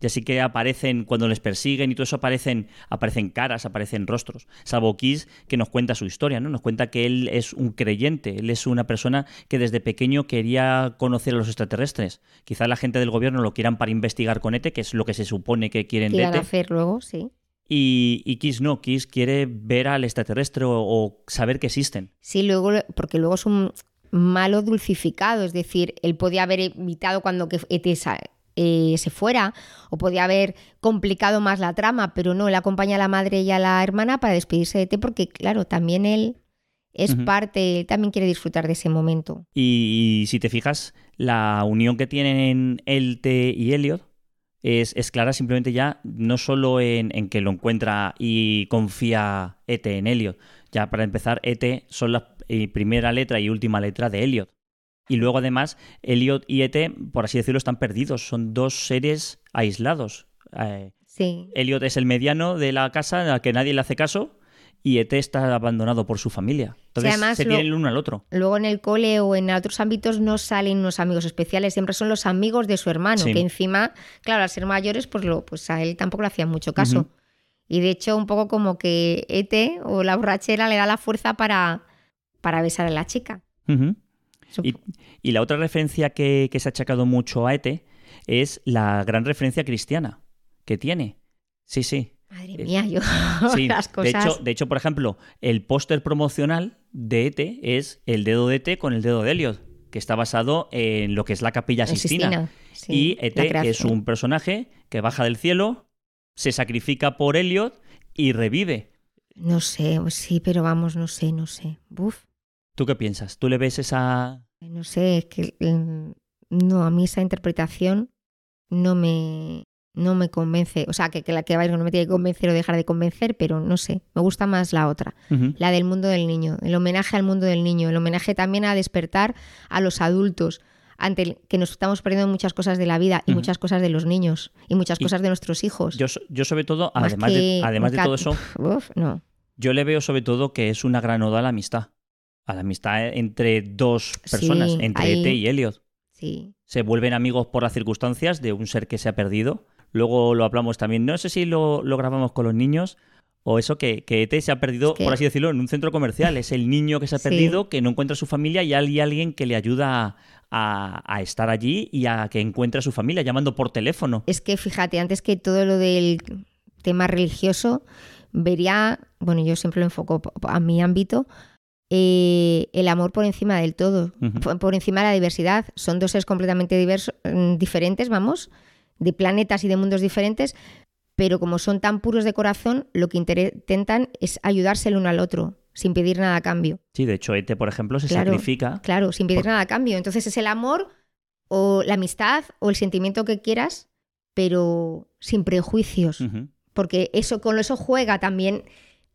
Y así que aparecen, cuando les persiguen y todo eso, aparecen, aparecen caras, aparecen rostros. Salvo Kiss, que nos cuenta su historia, ¿no? Nos cuenta que él es un creyente, él es una persona que desde pequeño quería conocer a los extraterrestres. Quizá la gente del gobierno lo quieran para investigar con ETE, que es lo que se supone que quieren de ETE. hacer luego, sí. Y, y, Kiss no, Kiss quiere ver al extraterrestre o, saber que existen. Sí, luego, porque luego es un malo dulcificado, es decir, él podía haber evitado cuando ET eh, se fuera o podía haber complicado más la trama, pero no, él acompaña a la madre y a la hermana para despedirse de T porque, claro, también él es parte, él también quiere disfrutar de ese momento. Y, si te fijas, la unión que tienen él, T y Elliot es, clara simplemente ya no solo en, en, que lo encuentra y confía Ete en Elliot. Ya para empezar, Ete son la eh, primera letra y última letra de Elliot. Y luego además, Elliot y Ete, por así decirlo, están perdidos. Son dos seres aislados. Eh, sí. Elliot es el mediano de la casa a que nadie le hace caso y Ete está abandonado por su familia. Entonces se tienen el uno al otro. Luego en el cole o en otros ámbitos no salen unos amigos especiales, siempre son los amigos de su hermano, que encima, claro, al ser mayores, pues, lo, pues a él tampoco le hacían mucho caso. Y de hecho, un poco como que Ete o la borrachera le da la fuerza para, para besar a la chica. Y, la otra referencia que, se ha achacado mucho a Ete es la gran referencia cristiana que tiene. Sí, sí. Madre mía, yo las cosas... De hecho, de hecho, por ejemplo, el póster promocional de Ete es el dedo de Ete con el dedo de Elliot, que está basado en lo que es la capilla Sistina. y Ete es un personaje que baja del cielo, se sacrifica por Elliot y revive. No sé, sí, pero vamos, no sé, no sé. Buf. ¿Tú qué piensas? ¿Tú le ves esa...? No sé, es que mm, no, a mí esa interpretación no me, no me convence. O sea, que, que la que no me tiene que convencer o dejar de convencer, pero no sé, me gusta más la otra, la del mundo del niño, el homenaje al mundo del niño, el homenaje también a despertar a los adultos ante que nos estamos perdiendo muchas cosas de la vida y muchas cosas de los niños y muchas cosas de nuestros hijos. Yo, yo sobre todo, además, de, además de todo eso, no. yo le veo sobre todo que es una gran oda a la amistad a la amistad entre dos personas, entre Ete y Elliot. Sí. Se vuelven amigos por las circunstancias de un ser que se ha perdido. Luego lo hablamos también, no sé si lo, grabamos con los niños o eso que, que Ete se ha perdido, por así decirlo, en un centro comercial. Es el niño que se ha perdido, que no encuentra a su familia y hay alguien que le ayuda a, a, estar allí y a que encuentre a su familia, llamando por teléfono. Es que fíjate, antes que todo lo del tema religioso, vería, bueno, yo siempre lo enfoco a mi ámbito, eh, el amor por encima del todo, por, encima de la diversidad. Son dos seres completamente diversos, mm, diferentes, vamos, de planetas y de mundos diferentes, pero como son tan puros de corazón, lo que intentan es ayudarse el uno al otro, sin pedir nada a cambio. Sí, de hecho, Ete, por ejemplo, se sacrifica. Claro, sin pedir nada a cambio. Entonces es el amor o la amistad o el sentimiento que quieras, pero sin prejuicios porque eso con eso juega también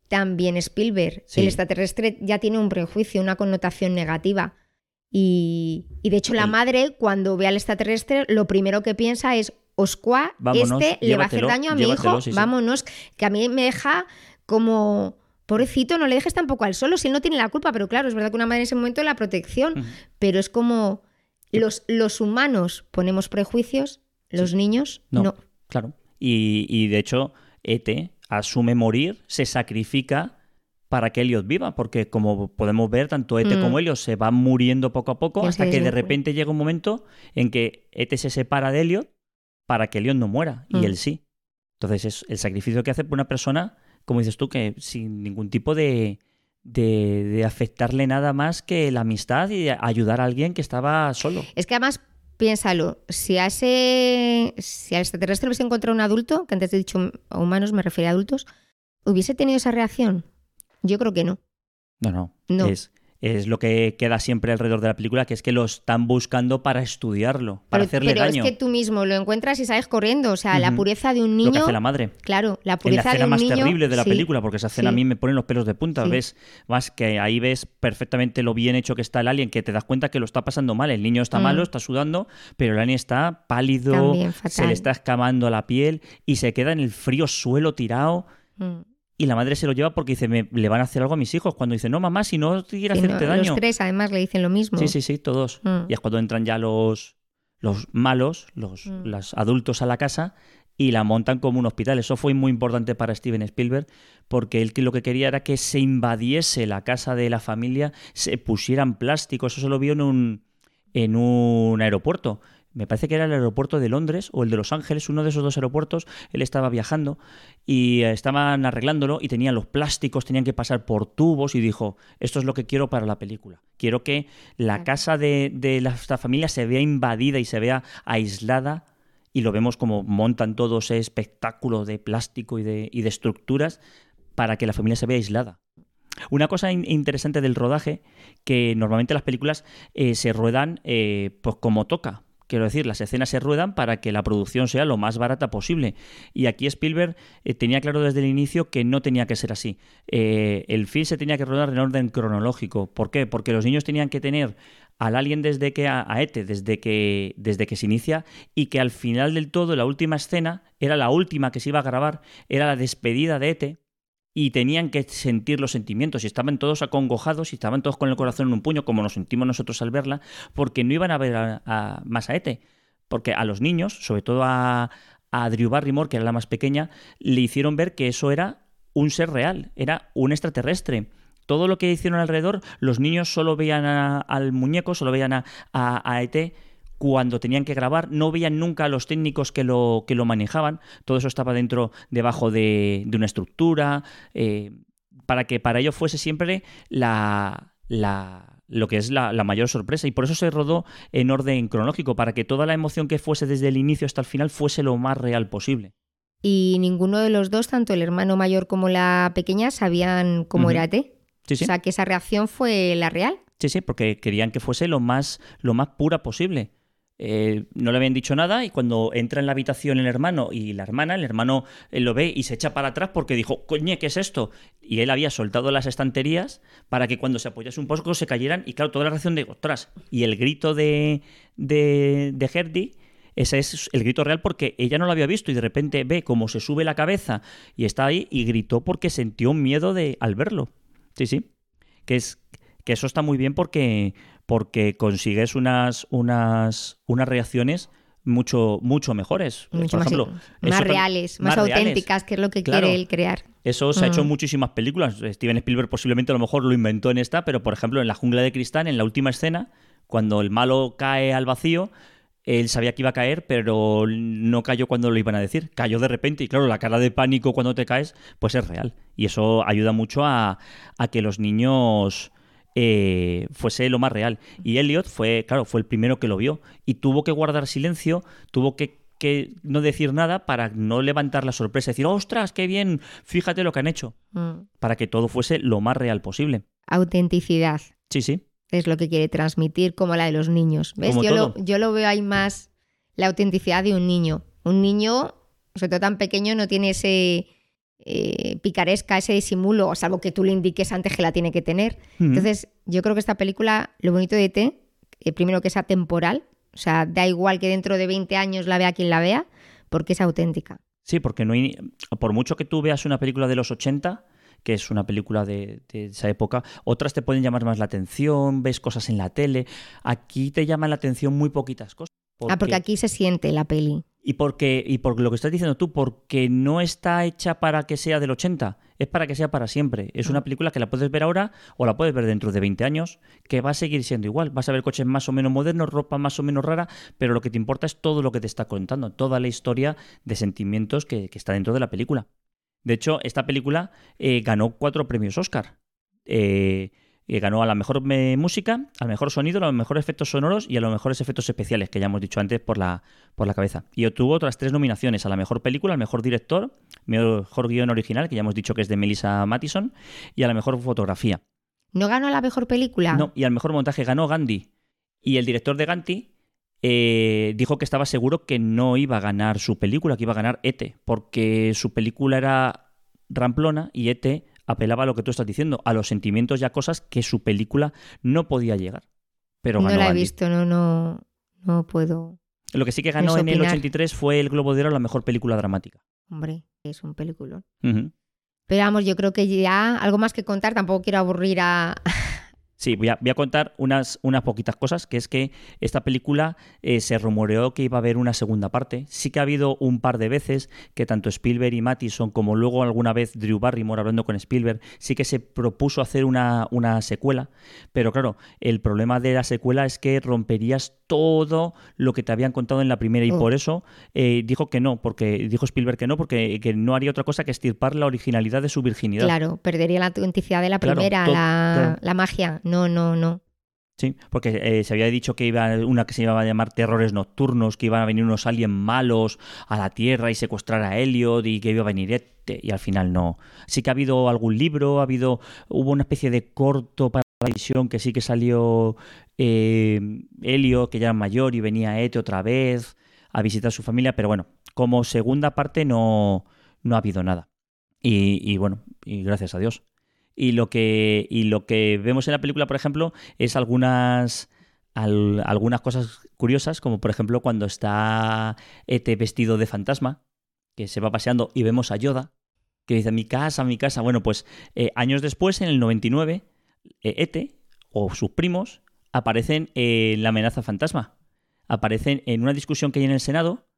también Spielberg. Sí. El extraterrestre ya tiene un prejuicio, una connotación negativa. Y, y de hecho la madre cuando ve al extraterrestre lo primero que piensa es Oscua, Vámonos, este le va a hacer daño a mi hijo, sí, vámonos, que a mí me deja como pobrecito, no le dejes tampoco al solo, si él no tiene la culpa, pero claro, es verdad que una madre en ese momento la protección, pero es como los, los humanos ponemos prejuicios, los niños No, no. claro. Y, y, de hecho, Ete asume morir, se sacrifica para que Elliot viva, porque como podemos ver, tanto Ete Mm. como Elliot se van muriendo poco a poco hasta que de repente llega un momento en que Ete se separa de Elliot para que Elliot no muera y Mm. él sí. Entonces es el sacrificio que hace por una persona, como dices tú, que sin ningún tipo de, de, de afectarle nada más que la amistad y ayudar a alguien que estaba solo. Es que además, piénsalo, si a ese si al extraterrestre hubiese encontrado un adulto, que antes he dicho humanos, me refiero a adultos, ¿hubiese tenido esa reacción? Yo creo que no. No, no. No. Es, es lo que queda siempre alrededor de la película, que es que lo están buscando para estudiarlo, para pero hacerle pero daño. es que tú mismo lo encuentras y sales corriendo. O sea, la pureza de un Lo que niño. hace la madre. Claro, la En la pureza de escena un más niño. terrible de la sí. película, porque esa escena a mí me pone los pelos de punta. Sí. Ves, más que ahí ves perfectamente lo bien hecho que está el alien, que te das cuenta que lo está pasando mal. El niño está Mm. malo, está sudando, pero el alien está pálido, También se le está escamando la piel y se queda en el frío suelo tirado. Mm. Y la madre se lo lleva porque dice, me, le van a hacer algo a mis hijos. Cuando dice, no, mamá, si no te quiere hacerte no, daño. Los tres además le dicen lo mismo. Sí, sí, sí, todos. Mm. Y es cuando entran ya los, los malos, los, Mm. los adultos a la casa y la montan como un hospital. Eso fue muy importante para Steven Spielberg porque él lo que quería era que se invadiese la casa de la familia, se pusieran plásticos. Eso se lo vio en un, en un aeropuerto. Me parece que era el aeropuerto de Londres o el de Los Ángeles, uno de esos dos aeropuertos. Él estaba viajando y eh, estaban arreglándolo y tenían los plásticos, tenían que pasar por tubos y dijo, esto es lo que quiero para la película. Quiero que la casa de, de la, esta familia se vea invadida y se vea aislada y lo vemos como montan todo ese espectáculo de plástico y de, y de estructuras para que la familia se vea aislada. Una cosa in- interesante del rodaje, que normalmente las películas eh, se ruedan eh, pues como toca. Quiero decir, las escenas se ruedan para que la producción sea lo más barata posible. Y aquí Spielberg eh, tenía claro desde el inicio que no tenía que ser así. Eh, el film se tenía que rodar en orden cronológico. ¿Por qué? Porque los niños tenían que tener al alien desde que a, a Ete, desde que, desde que se inicia, y que al final del todo, la última escena, era la última que se iba a grabar, era la despedida de Ete, y tenían que sentir los sentimientos y estaban todos acongojados y estaban todos con el corazón en un puño como nos sentimos nosotros al verla porque no iban a ver a, a- más a Ete porque a los niños sobre todo a, a Drew Barrymore que era la más pequeña le hicieron ver que eso era un ser real era un extraterrestre. Todo lo que hicieron alrededor los niños solo veían a- al muñeco solo veían a, a, ET cuando tenían que grabar, no veían nunca a los técnicos que lo, que lo manejaban, todo eso estaba dentro, debajo de, de una estructura, eh, para que para ellos fuese siempre la, la- lo que es la, la mayor sorpresa. Y por eso se rodó en orden cronológico, para que toda la emoción que fuese desde el inicio hasta el final fuese lo más real posible. Y ninguno de los dos, tanto el hermano mayor como la pequeña, sabían cómo era T. Sí, sí. O sea, que esa reacción fue la real. Sí, sí, porque querían que fuese lo más, lo más pura posible. Eh, no le habían dicho nada y cuando entra en la habitación el hermano y la hermana, el hermano eh, lo ve y se echa para atrás porque dijo, coñe, ¿qué es esto? Y él había soltado las estanterías para que cuando se apoyase un poco se cayeran y claro, toda la reacción de, ostras, y el grito de, de, de Herdy, ese es el grito real porque ella no lo había visto y de repente ve cómo se sube la cabeza y está ahí y gritó porque sintió un miedo de, al verlo. Sí, sí. Que es que eso está muy bien porque, porque consigues unas, unas, unas reacciones mucho, mucho mejores. Mucho Por más, ejemplo, más reales, más, más reales. auténticas, que es lo que Claro. quiere él crear. Eso se ha hecho en Mm. muchísimas películas. Steven Spielberg posiblemente a lo mejor lo inventó en esta, pero por ejemplo en La jungla de cristal, en la última escena, cuando el malo cae al vacío, él sabía que iba a caer, pero no cayó cuando lo iban a decir. Cayó de repente y claro, la cara de pánico cuando te caes, pues es real. Y eso ayuda mucho a, a que los niños eh, fuese lo más real. Y Elliot fue, claro, fue el primero que lo vio y tuvo que guardar silencio, tuvo que, que no decir nada para no levantar la sorpresa, decir, ostras, qué bien, fíjate lo que han hecho, Mm. para que todo fuese lo más real posible. Autenticidad Sí, sí. es lo que quiere transmitir, como la de los niños. ¿Ves? Yo lo, yo lo veo ahí más la autenticidad de un niño. Un niño, sobre todo tan pequeño, no tiene ese, eh, picaresca, ese disimulo, salvo que tú le indiques antes que la tiene que tener. Entonces, yo creo que esta película, lo bonito de ET, eh, primero que es atemporal, o sea, da igual que dentro de 20 años la vea quien la vea, porque es auténtica. Sí, porque no hay, por mucho que tú veas una película de los 80, que es una película de, de esa época, otras te pueden llamar más la atención, ves cosas en la tele. Aquí te llaman la atención muy poquitas cosas. Ah, porque aquí se siente la peli. Y porque y por lo que estás diciendo tú, porque no está hecha para que sea del 80, es para que sea para siempre. Es una película que la puedes ver ahora o la puedes ver dentro de 20 años, que va a seguir siendo igual. Vas a ver coches más o menos modernos, ropa más o menos rara, pero lo que te importa es todo lo que te está contando, toda la historia de sentimientos que, que está dentro de la película. De hecho, esta película eh, ganó cuatro premios Oscar. Eh, eh, ganó a la mejor eh, música, al mejor sonido, a los mejores efectos sonoros y a los mejores efectos especiales, que ya hemos dicho antes por la, por la cabeza. Y obtuvo otras tres nominaciones, a la mejor película, al mejor director, mejor guion original, que ya hemos dicho que es de Melissa Mattison, y a la mejor fotografía. ¿No ganó la mejor película? No, y al mejor montaje ganó Gandhi. Y el director de Gandhi eh, dijo que estaba seguro que no iba a ganar su película, que iba a ganar Ete, porque su película era ramplona y Ete apelaba a lo que tú estás diciendo, a los sentimientos y a cosas que su película no podía llegar. Pero no ganó la he visto, no, no, no puedo. Lo que sí que ganó en el opinar. 83 fue el Globo de Oro a la mejor película dramática. Hombre, es un peliculón. Pero vamos, yo creo que ya algo más que contar, tampoco quiero aburrir a... Sí, voy a, voy a contar unas, unas poquitas cosas, que es que esta película eh, se rumoreó que iba a haber una segunda parte. Sí que ha habido un par de veces que tanto Spielberg y Mattison, como luego alguna vez Drew Barrymore hablando con Spielberg, sí que se propuso hacer una, una secuela. Pero claro, el problema de la secuela es que romperías todo lo que te habían contado en la primera y Oh. por eso eh, dijo que no, porque dijo Spielberg que no, porque que no haría otra cosa que estirpar la originalidad de su virginidad. Claro, perdería la autenticidad de la Claro, primera, todo- la, claro. la magia. No, no, no. Sí, porque eh, se había dicho que iba una que se iba a llamar Terrores Nocturnos, que iban a venir unos aliens malos a la Tierra y secuestrar a Elliot y que iba a venir este, y al final no. Sí que ha habido algún libro, ha habido, hubo una especie de corto para la televisión que sí que salió eh, Elliot, que ya era mayor y venía Ete otra vez a visitar a su familia, pero bueno, como segunda parte no, no ha habido nada. Y, y bueno, y gracias a Dios. Y lo que, y lo que vemos en la película, por ejemplo, es algunas, al- algunas cosas curiosas, como por ejemplo cuando está Ete vestido de fantasma, que se va paseando y vemos a Yoda, que dice mi casa, mi casa. Bueno, pues eh, años después, en el 99, eh, Ete o sus primos aparecen en la amenaza fantasma. Aparecen en una discusión que hay en el Senado.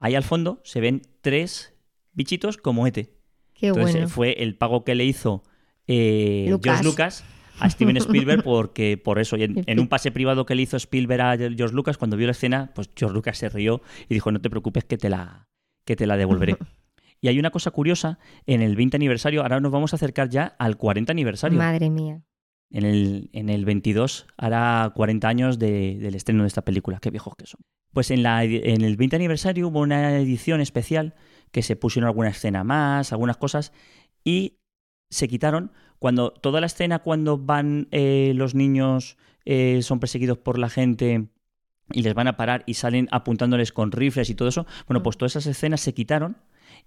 Ahí al fondo se ven tres bichitos como Ete. Qué Entonces bueno. fue el pago que le hizo eh, Lucas. George Lucas a Steven Spielberg porque por eso en, en un pase privado que le hizo Spielberg a George Lucas cuando vio la escena pues George Lucas se rió y dijo no te preocupes que te la que te la devolveré y hay una cosa curiosa en el 20 aniversario ahora nos vamos a acercar ya al 40 aniversario Madre mía. en el, en el 22 hará 40 años de- del estreno de esta película. Qué viejos que son. Pues en, la, en el 20 aniversario hubo una edición especial que se pusieron alguna escena más, algunas cosas, y se quitaron cuando toda la escena cuando van eh, los niños, eh, son perseguidos por la gente y les van a parar y salen apuntándoles con rifles y todo eso. Bueno, pues todas esas escenas se quitaron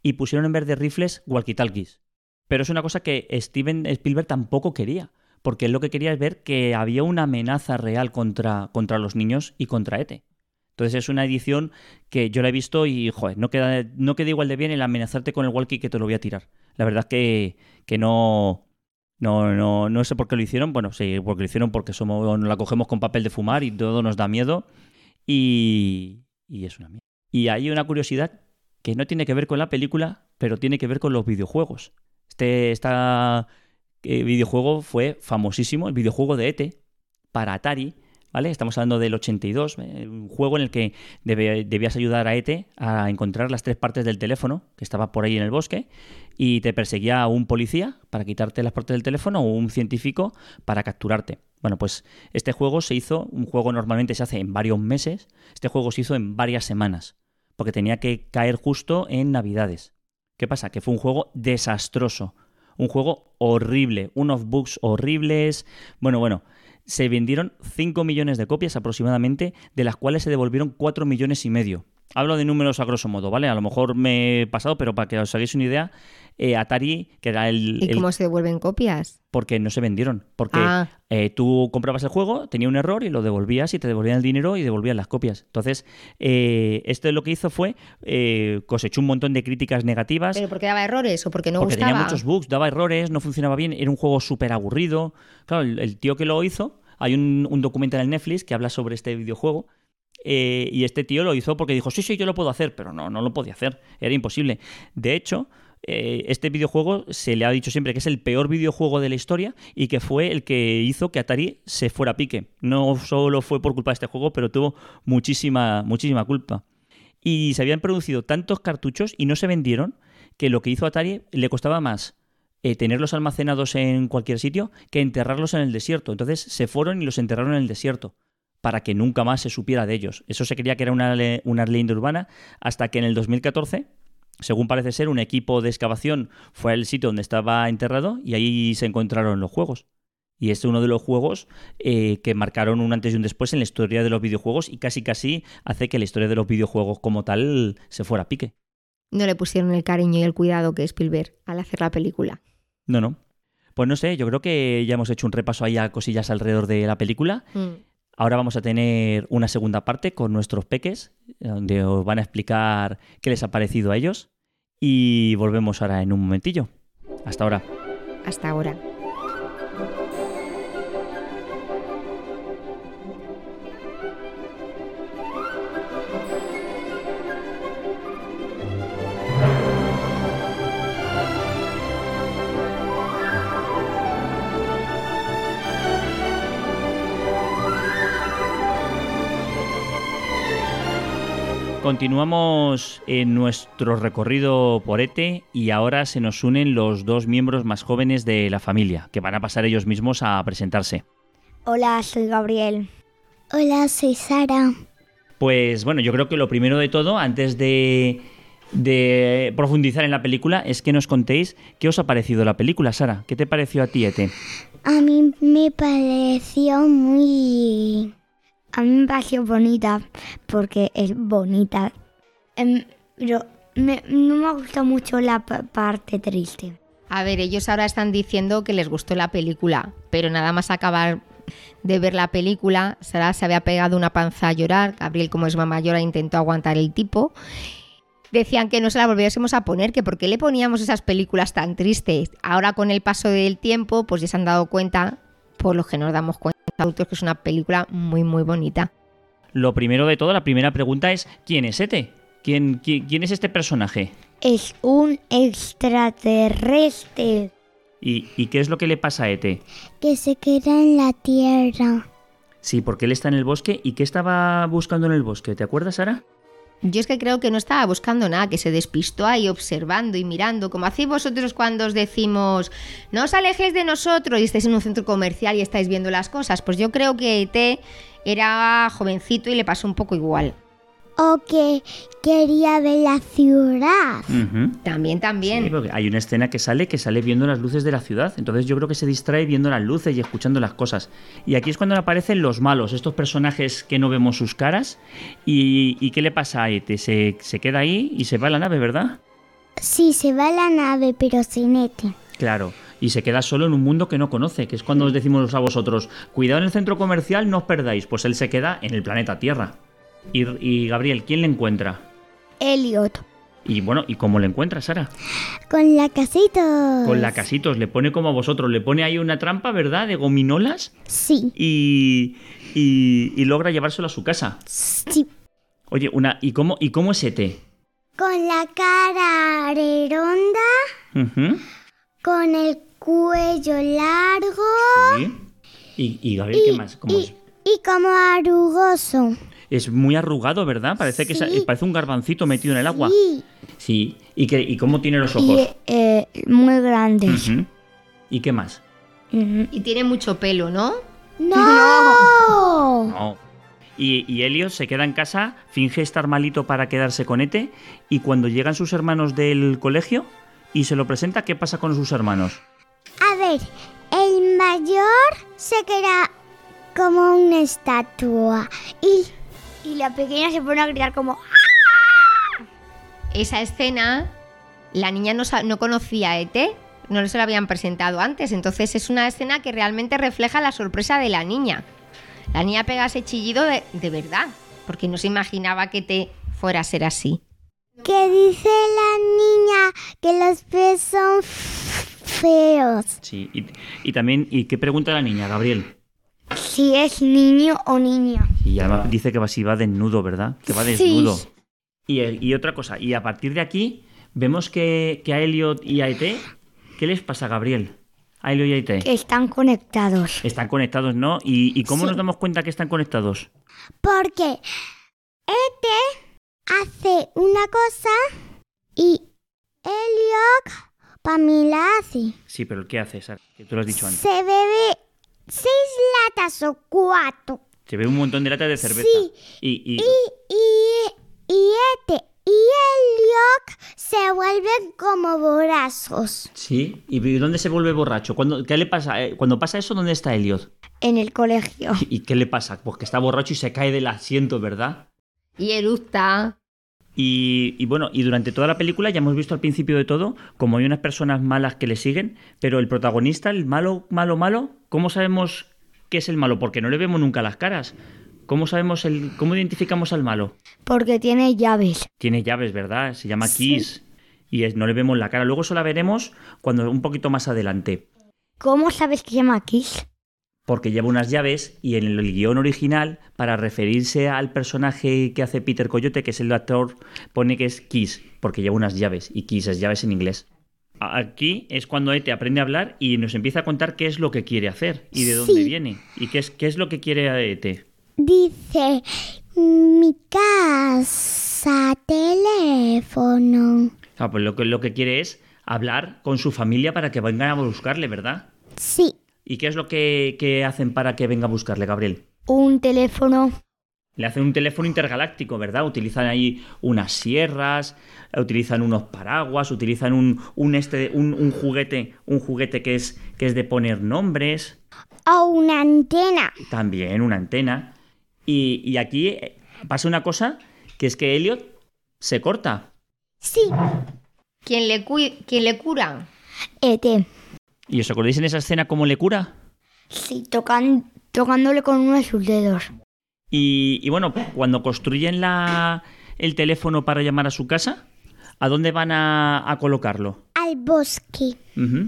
y pusieron en vez de rifles walkie-talkies. Pero es una cosa que Steven Spielberg tampoco quería, porque él lo que quería es ver que había una amenaza real contra, contra los niños y contra ETE. Entonces es una edición que yo la he visto y, joder, no queda, no queda igual de bien el amenazarte con el walkie que te lo voy a tirar. La verdad es que, que no, no, no, no sé por qué lo hicieron. Bueno, sí, porque lo hicieron porque somos, la cogemos con papel de fumar y todo nos da miedo. Y, y es una mierda. Y hay una curiosidad que no tiene que ver con la película, pero tiene que ver con los videojuegos. Este eh, videojuego fue famosísimo, el videojuego de ET para Atari, ¿vale? Estamos hablando del 82, eh, un juego en el que debías ayudar a ET a encontrar las tres partes del teléfono que estaba por ahí en el bosque y te perseguía un policía para quitarte las partes del teléfono o un científico para capturarte. Bueno, pues este juego se hizo, un juego normalmente se hace en varios meses, este juego se hizo en varias semanas, porque tenía que caer justo en Navidades. ¿Qué pasa? Que fue un juego desastroso, un juego horrible, unos bugs horribles. Bueno, bueno, se vendieron 5 millones de copias aproximadamente, de las cuales se devolvieron 4 millones y medio. Hablo de números a grosso modo, ¿vale? A lo mejor me he pasado, pero para que os hagáis una idea, eh, Atari, que era el... ¿Y el- cómo se devuelven copias? Porque no se vendieron. Porque Ah. eh, tú comprabas el juego, tenía un error y lo devolvías y te devolvían el dinero y devolvían las copias. Entonces, eh, esto lo que hizo fue eh, cosechó un montón de críticas negativas. ¿Pero porque daba errores o porque no porque gustaba? tenía muchos bugs, daba errores, no funcionaba bien, era un juego súper aburrido. Claro, el, el tío que lo hizo, hay un, documental en Netflix que habla sobre este videojuego. eh, y este tío lo hizo porque dijo, sí, sí, yo lo puedo hacer, pero no, no lo podía hacer, era imposible. De hecho, eh, este videojuego se le ha dicho siempre que es el peor videojuego de la historia y que fue el que hizo que Atari se fuera a pique. No solo fue por culpa de este juego, pero tuvo muchísima, muchísima culpa. Y se habían producido tantos cartuchos y no se vendieron que lo que hizo Atari le costaba más eh, tenerlos almacenados en cualquier sitio que enterrarlos en el desierto. Entonces se fueron y los enterraron en el desierto para que nunca más se supiera de ellos. Eso se creía que era una, una leyenda urbana hasta que en el 2014, según parece ser, un equipo de excavación fue al sitio donde estaba enterrado y ahí se encontraron los juegos. Y este es uno de los juegos eh, que marcaron un antes y un después en la historia de los videojuegos y casi casi hace que la historia de los videojuegos como tal se fuera a pique. No le pusieron el cariño y el cuidado que Spielberg al hacer la película. No, no. Pues no sé, yo creo que ya hemos hecho un repaso ahí a cosillas alrededor de la película. Mm. Ahora vamos a tener una segunda parte con nuestros peques, donde os van a explicar qué les ha parecido a ellos. Y volvemos ahora en un momentillo. Hasta ahora. Hasta ahora. Continuamos en nuestro recorrido por ETE y ahora se nos unen los dos miembros más jóvenes de la familia, que van a pasar ellos mismos a presentarse. Hola, soy Gabriel. Hola, soy Sara. Pues bueno, yo creo que lo primero de todo, antes de, de profundizar en la película, es que nos contéis qué os ha parecido la película, Sara. ¿Qué te pareció a ti, Ete? A mí me pareció muy... A mí me pareció bonita porque es bonita. Em, pero me- no me gustó mucho la pa- parte triste. A ver, ellos ahora están diciendo que les gustó la película, pero nada más acabar de ver la película, Sara se había pegado una panza a llorar, Gabriel como es mamá llora intentó aguantar el tipo. Decían que no se la volviésemos a poner, que por qué le poníamos esas películas tan tristes. Ahora con el paso del tiempo, pues ya se han dado cuenta, por lo que nos damos cuenta adultos, que es una película muy muy bonita. Lo primero de todo, la primera pregunta es, ¿quién es Ete? ¿Quién, quién, quién es este personaje? Es un extraterrestre ¿Y, y qué es lo que le pasa a Ete? que se queda en la Tierra. Sí, porque él está en el bosque. ¿Y qué estaba buscando en el bosque? ¿Te acuerdas, Sara? Yo es que creo que no estaba buscando nada, que se despistó ahí observando y mirando, como hacéis vosotros cuando os decimos, no os alejéis de nosotros y estáis en un centro comercial y estáis viendo las cosas. Pues yo creo que ET era jovencito y le pasó un poco igual. O que quería ver la ciudad. Ujú. También, Sí, también. porque hay una escena que sale que sale viendo las luces de la ciudad. Entonces yo creo que se distrae viendo las luces y escuchando las cosas. Y aquí es cuando aparecen los malos, estos personajes que no vemos sus caras. ¿Y, y qué le pasa a Ete? Se, se queda ahí y se va a la nave, ¿verdad? Sí, se va a la nave, pero sin Ete. Claro. Y se queda solo en un mundo que no conoce, que es cuando os decimos a vosotros, cuidado en el centro comercial, no os perdáis. Pues él se queda en el planeta Tierra. Y, y Gabriel, ¿quién le encuentra? Elliot. Y bueno, ¿y cómo le encuentra, Sara? Con la casita. Con la casitos, le pone como a vosotros, le pone ahí una trampa, ¿verdad? De gominolas Sí, y, y, y logra llevárselo a su casa. sí. Oye, una, ¿y cómo, ¿y cómo es Ete? Con la cara redonda, Ujú, con el cuello largo sí. Y, y Gabriel, ¿qué más? ¿Cómo y, es? y como arugoso. Es muy arrugado, ¿verdad? Parece que Sí. parece un garbancito metido en el agua. Sí. Sí. ¿Y, qué, ¿Y cómo tiene los Y ojos? eh, muy grandes. ¿Y qué más? Y tiene mucho pelo, ¿no? ¡No! No. Y, y Elliot se queda en casa, finge estar malito para quedarse con Ete, y cuando llegan sus hermanos del colegio y se lo presenta, ¿qué pasa con sus hermanos? A ver, el mayor se queda como una estatua y, y la pequeña se pone a gritar como... "¡Ah!". esa escena, la niña no, no conocía a ET, no se lo habían presentado antes, entonces es una escena que realmente refleja la sorpresa de la niña. La niña pega ese chillido de, de verdad, porque no se imaginaba que te fuera a ser así. Que dice la niña que los pies son feos. Sí, y, y también, ¿y qué pregunta la niña, Gabriel? Si es niño o niña. Y además dice que va, si va desnudo, ¿verdad? Que va Sí. desnudo. Y, y otra cosa, y a partir de aquí, vemos que, que a Elliot y a ET, ¿qué les pasa, Gabriel? A Elliot y a ET. Que están conectados. Están conectados, ¿no? ¿Y, y cómo Sí. nos damos cuenta que están conectados? Porque Ete hace una cosa y Elliot para mí la hace. Sí, pero ¿qué hace, Sara? Que tú lo has dicho antes. Se bebe seis latas o cuatro. Se ve un montón de latas de cerveza. Sí. Y, y- Y, y, y Ete y Elliot se vuelven como borrazos. sí. ¿Y dónde se vuelve borracho? ¿Cuándo, ¿Qué le pasa? Eh, Cuando pasa eso, ¿dónde está Elliot? En el colegio. ¿Y qué le pasa? Pues que está borracho y se cae del asiento, ¿verdad? Y eructa. Y, y bueno, y durante toda la película ya hemos visto al principio de todo como hay unas personas malas que le siguen, pero el protagonista, el malo, malo, malo, ¿cómo sabemos qué es el malo? Porque no le vemos nunca las caras. ¿Cómo sabemos el, cómo identificamos al malo? Porque tiene llaves. Tiene llaves, ¿verdad? Se llama Sí. Kiss. Y es- no le vemos la cara. Luego eso la veremos cuando un poquito más adelante. ¿Cómo sabes que se llama Kiss? Porque lleva unas llaves y en el guion original, para referirse al personaje que hace Peter Coyote, que es el actor, pone que es Kiss, porque lleva unas llaves y Kiss es llaves en inglés. Aquí es cuando Ete aprende a hablar y nos empieza a contar qué es lo que quiere hacer y de dónde Sí. viene. Y qué es, qué es lo que quiere Ete. Dice mi casa, teléfono. Ah, pues lo que, lo que quiere es hablar con su familia para que vengan a buscarle, ¿verdad? Sí, ¿Y qué es lo que, que hacen para que venga a buscarle, Gabriel? un teléfono. Le hacen un teléfono intergaláctico, ¿verdad? Utilizan ahí unas sierras, utilizan unos paraguas, utilizan un, un, este, un, un juguete, un juguete que es, que es de poner nombres, O una antena. también una antena. Y, y aquí eh, pasa una cosa, que es que Elliot se corta. Sí. ¿Quién le, cui- quién le cura? Ete. ¿Y os acordáis en esa escena cómo le cura? Sí, tocan, tocándole con uno de sus dedos. Y, y bueno, cuando construyen la, el teléfono para llamar a su casa, ¿a dónde van a, a colocarlo? Al bosque.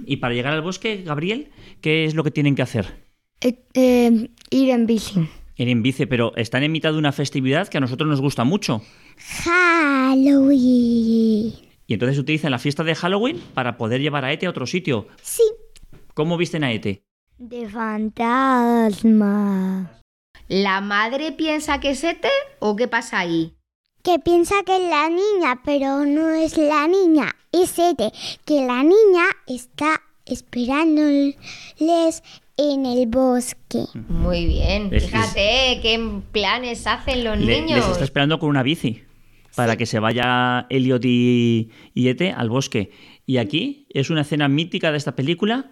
Y para llegar al bosque, Gabriel, ¿qué es lo que tienen que hacer? Eh, eh, ir en bici. Ir en bici, pero están en mitad de una festividad que a nosotros nos gusta mucho. Halloween. Y entonces utilizan la fiesta de Halloween para poder llevar a Ete a otro sitio. Sí. ¿Cómo visten a Ete? De fantasma. ¿La madre piensa que es Ete o qué pasa ahí? Que piensa que es la niña, pero no es la niña. Es Ete. Que la niña está esperándoles en el bosque. Muy bien. Es- Fíjate qué planes hacen los Le- niños. les está esperando con una bici para que se vaya Elliot y, y Ete al bosque. Y aquí es una escena mítica de esta película,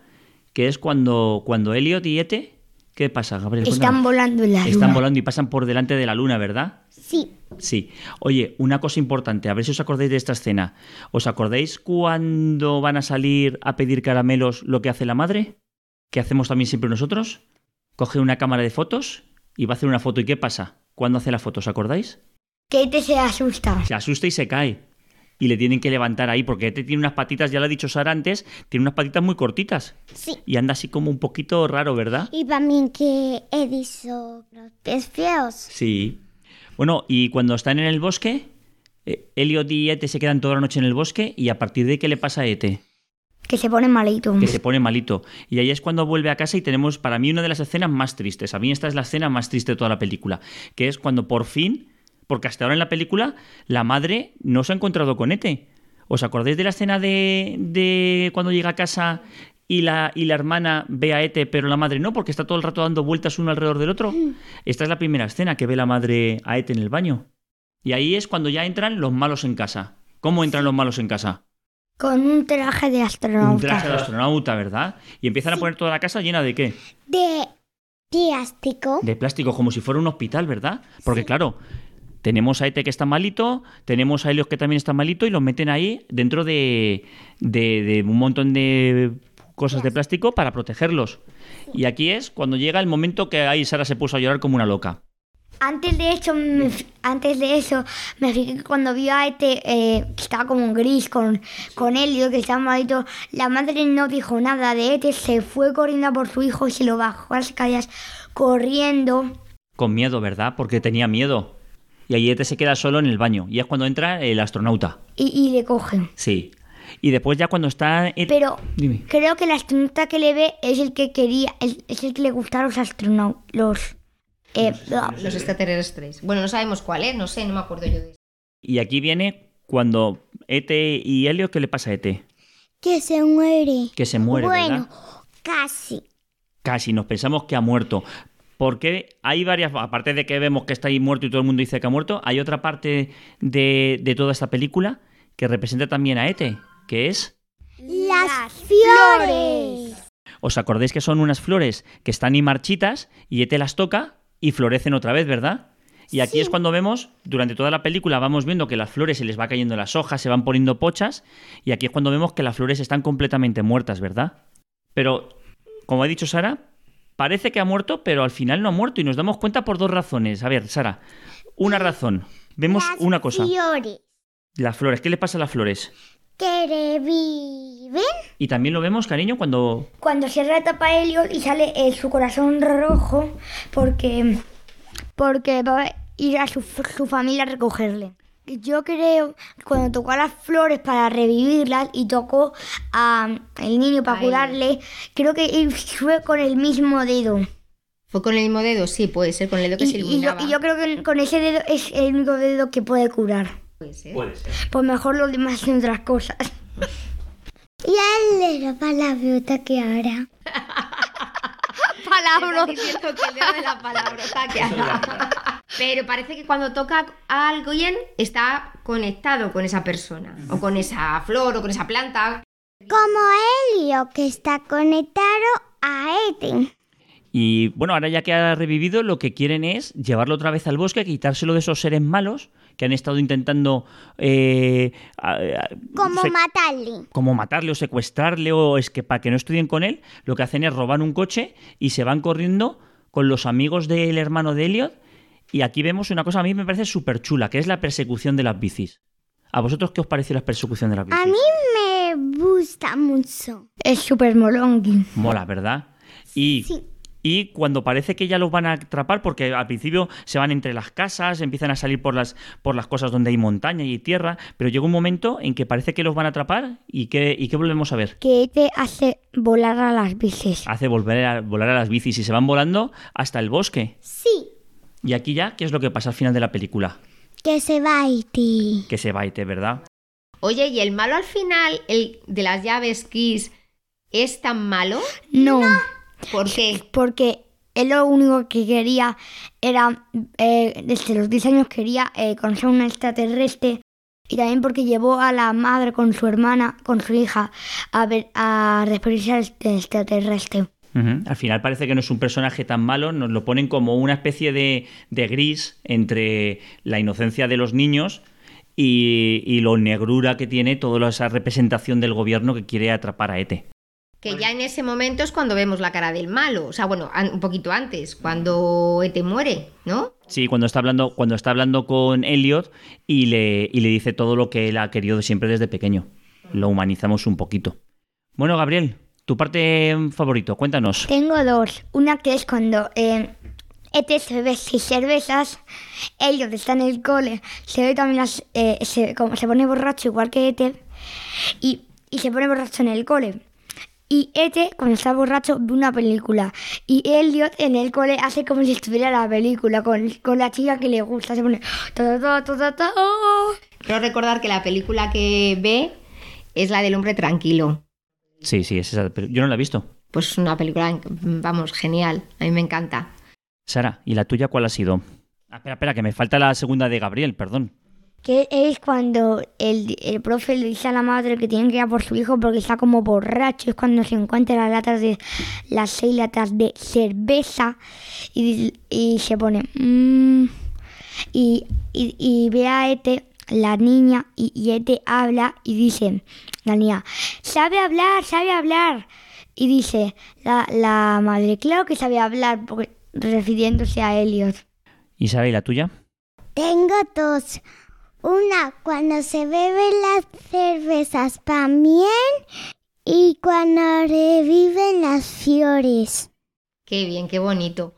que es cuando, cuando Elliot y Ete... ¿Qué pasa, Gabriel? Están Cuéntame. volando en la luna. Están volando y pasan por delante de la luna, ¿verdad? Sí. Sí. Oye, una cosa importante, a ver si os acordáis de esta escena. ¿Os acordáis cuando van a salir a pedir caramelos lo que hace la madre? ¿Qué hacemos también siempre nosotros? Coge una cámara de fotos y va a hacer una foto. ¿Y qué pasa? ¿Cuándo hace la foto? ¿Os acordáis? Que Ete se asusta. Se asusta y se cae. Y le tienen que levantar ahí, porque este tiene unas patitas, ya lo ha dicho Sara antes, tiene unas patitas muy cortitas. Sí. Y anda así como un poquito raro, ¿verdad? Y también que he dicho los pies feos. Sí. Bueno, y cuando están en el bosque, eh, Elliot y Ete se quedan toda la noche en el bosque y a partir de ahí, ¿qué le pasa a Ete? Que se pone malito. Que se pone malito. Y ahí es cuando vuelve a casa y tenemos para mí una de las escenas más tristes. A mí esta es la escena más triste de toda la película, que es cuando por fin, porque hasta ahora en la película la madre no se ha encontrado con Ete. ¿Os acordáis de la escena de, de cuando llega a casa y la, y la hermana ve a Ete, pero la madre no, porque está todo el rato dando vueltas uno alrededor del otro? Esta es la primera escena que ve la madre a Ete en el baño. Y ahí es cuando ya entran los malos en casa. ¿Cómo entran los malos en casa? Con un traje de astronauta. Un traje de astronauta, ¿verdad? Y empiezan a poner toda la casa llena de qué? De plástico. De plástico, como si fuera un hospital, ¿verdad? Porque claro, tenemos a Ete que está malito, tenemos a Helios que también está malito y los meten ahí dentro de, de- de un montón de cosas de plástico para protegerlos. Y aquí es cuando llega el momento que ahí Sara se puso a llorar como una loca. Antes de eso, me antes de eso, me fijé que cuando vio a este eh, que estaba como en gris con, con Helio, que estaba malito, la madre no dijo nada de este, se fue corriendo a por su hijo y se lo bajó a las calles corriendo. Con miedo, ¿verdad? Porque tenía miedo. Y ahí Ete se queda solo en el baño. Y es cuando entra el astronauta. Y, y le coge. Sí. Y después ya cuando está... Pero Dime. creo que el astronauta que le ve es el que quería, es, es el que le gustaron los astronautas. Los, eh, Los extraterrestres. Bueno, no sabemos cuál es, no sé, no me acuerdo yo de eso. Y aquí viene cuando Ete y Helio, ¿qué le pasa a Ete? que se muere. Que se muere, bueno, ¿verdad? casi. Casi, nos pensamos que ha muerto. Porque hay varias, aparte de que vemos que está ahí muerto y todo el mundo dice que ha muerto, hay otra parte de, de toda esta película que representa también a Ete, que es... Las flores. ¿Os acordáis que son unas flores que están y marchitas y Ete las toca y florecen otra vez, ¿verdad? Y aquí es cuando vemos, durante toda la película vamos viendo que las flores se les va cayendo las hojas, se van poniendo pochas, y aquí es cuando vemos que las flores están completamente muertas, ¿verdad? Pero, como ha dicho Sara, parece que ha muerto, pero al final no ha muerto y nos damos cuenta por dos razones. A ver, Sara, una razón. Vemos una cosa. flores Las flores, ¿qué le pasa a las flores? que reviven. Y también lo vemos, cariño, cuando... Cuando cierra la tapa Helio y sale eh, su corazón rojo porque, porque va a ir a su, su familia a recogerle. Yo creo que cuando tocó a las flores para revivirlas y tocó al niño para Ay. curarle, creo que fue con el mismo dedo. ¿Fue con el mismo dedo? Sí, puede ser, con el dedo que Y, se y yo, iluminaba. y yo creo que con ese dedo es el único dedo que puede curar. Puede ser. Puede ser. Pues mejor los demás hacen otras cosas. Y a él le da la que ahora. Diciendo que el dedo de la palabra está que hará. Pero parece que cuando toca a alguien está conectado con esa persona, o con esa flor, o con esa planta. Como Helio, que está conectado a Eden. Y bueno, ahora ya que ha revivido, lo que quieren es llevarlo otra vez al bosque, quitárselo de esos seres malos que han estado intentando eh, a- a- Como matarle. como matarle o secuestrarle o es que para que no estudien con él, lo que hacen es robar un coche y se van corriendo con los amigos del hermano de Elliot. Y aquí vemos una cosa a mí me parece súper chula, que es la persecución de las bicis. ¿A vosotros qué os pareció la persecución de las bicis? A mí me gusta mucho. Es súper molongi. Mola, ¿verdad? Y, Sí. y cuando parece que ya los van a atrapar, porque al principio se van entre las casas, empiezan a salir por las, por las cosas donde hay montaña y tierra, pero llega un momento en que parece que los van a atrapar y que, y que volvemos a ver. Que te hace volar a las bicis. Hace volver a volar a las bicis y se van volando hasta el bosque. Sí. Y aquí ya, ¿qué es lo que pasa al final de la película? Que se va Iti. Que se va Ete, ¿verdad? Oye, ¿y el malo al final, el de las llaves Kiss, es tan malo? No. ¿Por qué? Porque él lo único que quería era, eh, desde los 10 años quería eh, conocer a una extraterrestre y también porque llevó a la madre con su hermana, con su hija, a ver, a referirse al este- Al final parece que no es un personaje tan malo, nos lo ponen como una especie de, de gris entre la inocencia de los niños y, y lo negrura que tiene toda esa representación del gobierno que quiere atrapar a Ete. Que ya en ese momento es cuando vemos la cara del malo. O sea, bueno, un poquito antes, cuando Ete muere, ¿no? Sí, cuando está hablando, cuando está hablando con Elliot y le, y le dice todo lo que él ha querido siempre desde pequeño. Lo humanizamos un poquito. Bueno, Gabriel, tu parte favorito, cuéntanos. Tengo dos. Una que es cuando eh, Ete se bebe seis cervezas, ellos están en el cole, se ve también las, eh, se, como se pone borracho igual que Ete, y, y se pone borracho en el cole. Y Ete, cuando está borracho, ve una película. Y Elliot en el cole hace como si estuviera la película con, con la chica que le gusta. Se pone... oh. Quiero recordar que la película que ve es la del hombre tranquilo. Sí, sí, es esa, pero yo no la he visto. Pues es una película, vamos, genial. A mí me encanta. Sara, ¿y la tuya cuál ha sido? Ah, espera, espera, que me falta la segunda de Gabriel, perdón. Que es cuando el, el profe le dice a la madre que tienen que ir a por su hijo porque está como borracho. Es cuando se encuentra las latas de las seis latas de cerveza y, y se pone. "Mm". y, y, y ve a Ete, la niña, y, y Ete habla y dice, la niña, sabe hablar, sabe hablar. Y dice la, la madre, claro que sabe hablar, porque, refiriéndose a Elliot. Isabel, ¿y la tuya? Tengo dos. Una cuando se beben las cervezas también y cuando reviven las fiores. Qué bien, qué bonito.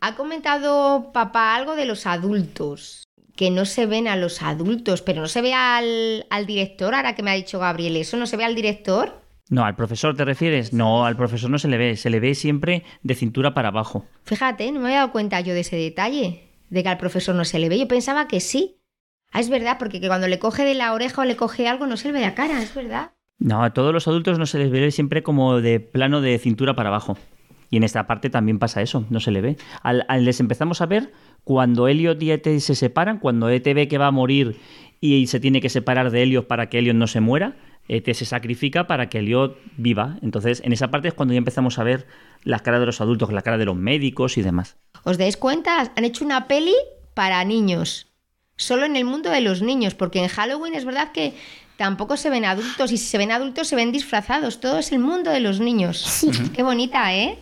Ha comentado papá algo de los adultos, que no se ven a los adultos, pero no se ve al, al director, ahora que me ha dicho Gabriel eso, ¿no se ve al director? No, ¿al profesor te refieres? No, al profesor no se le ve, se le ve siempre de cintura para abajo. Fíjate, no me había dado cuenta yo de ese detalle, de que al profesor no se le ve. Yo pensaba que sí. Ah, es verdad, porque que cuando le coge de la oreja o le coge algo no se le ve la cara, es verdad. No, a todos los adultos no se les ve siempre como de plano de cintura para abajo. Y en esta parte también pasa eso, no se le ve. Al, al- les empezamos a ver cuando Elliot y Ete se separan, cuando Ete ve que va a morir y se tiene que separar de Elliot para que Elliot no se muera, Ete se sacrifica para que Elliot viva. Entonces, en esa parte es cuando ya empezamos a ver las caras de los adultos, la cara de los médicos y demás. ¿Os dais cuenta? Han hecho una peli para niños. Solo en el mundo de los niños, porque en Halloween es verdad que tampoco se ven adultos y si se ven adultos se ven disfrazados. Todo es el mundo de los niños. Qué bonita, ¿eh?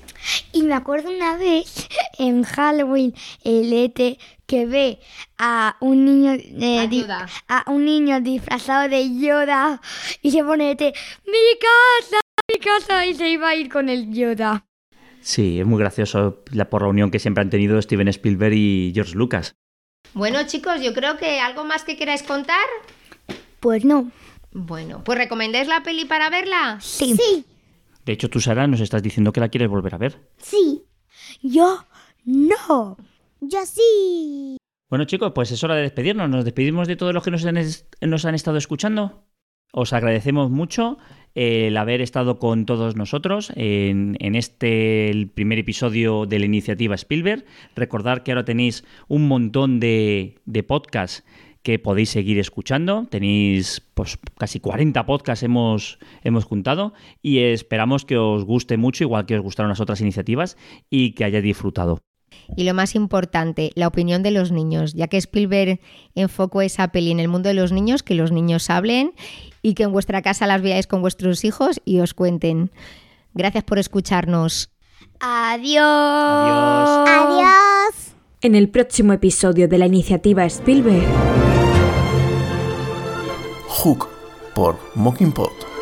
Y me acuerdo una vez en Halloween, el Ete que ve a un niño eh, A di- Yoda. a un niño disfrazado de Yoda y se pone Ete, mi casa, mi casa y se iba a ir con el Yoda. Sí, es muy gracioso la, por la unión que siempre han tenido Steven Spielberg y George Lucas. Bueno, chicos, yo creo que algo más que queráis contar. Pues no. Bueno, pues recomendáis la peli para verla. Sí. Sí, De hecho, tú, Sara, nos estás diciendo que la quieres volver a ver. sí, Yo no. yo sí. Bueno, chicos, pues es hora de despedirnos. Nos despedimos de todos los que nos han, es- nos han estado escuchando. Os agradecemos mucho eh, el haber estado con todos nosotros en, en este el primer episodio de la iniciativa Spielberg. Recordad que ahora tenéis un montón de, de podcasts que podéis seguir escuchando. Tenéis pues, casi 40 podcasts hemos, hemos juntado y esperamos que os guste mucho, igual que os gustaron las otras iniciativas y que hayáis disfrutado. Y lo más importante, la opinión de los niños, ya que Spielberg enfocó esa peli en el mundo de los niños, que los niños hablen y que en vuestra casa las veáis con vuestros hijos y os cuenten. Gracias por escucharnos. Adiós. Adiós. Adiós. En el próximo episodio de la iniciativa Spielberg. Hook por Mockingbird.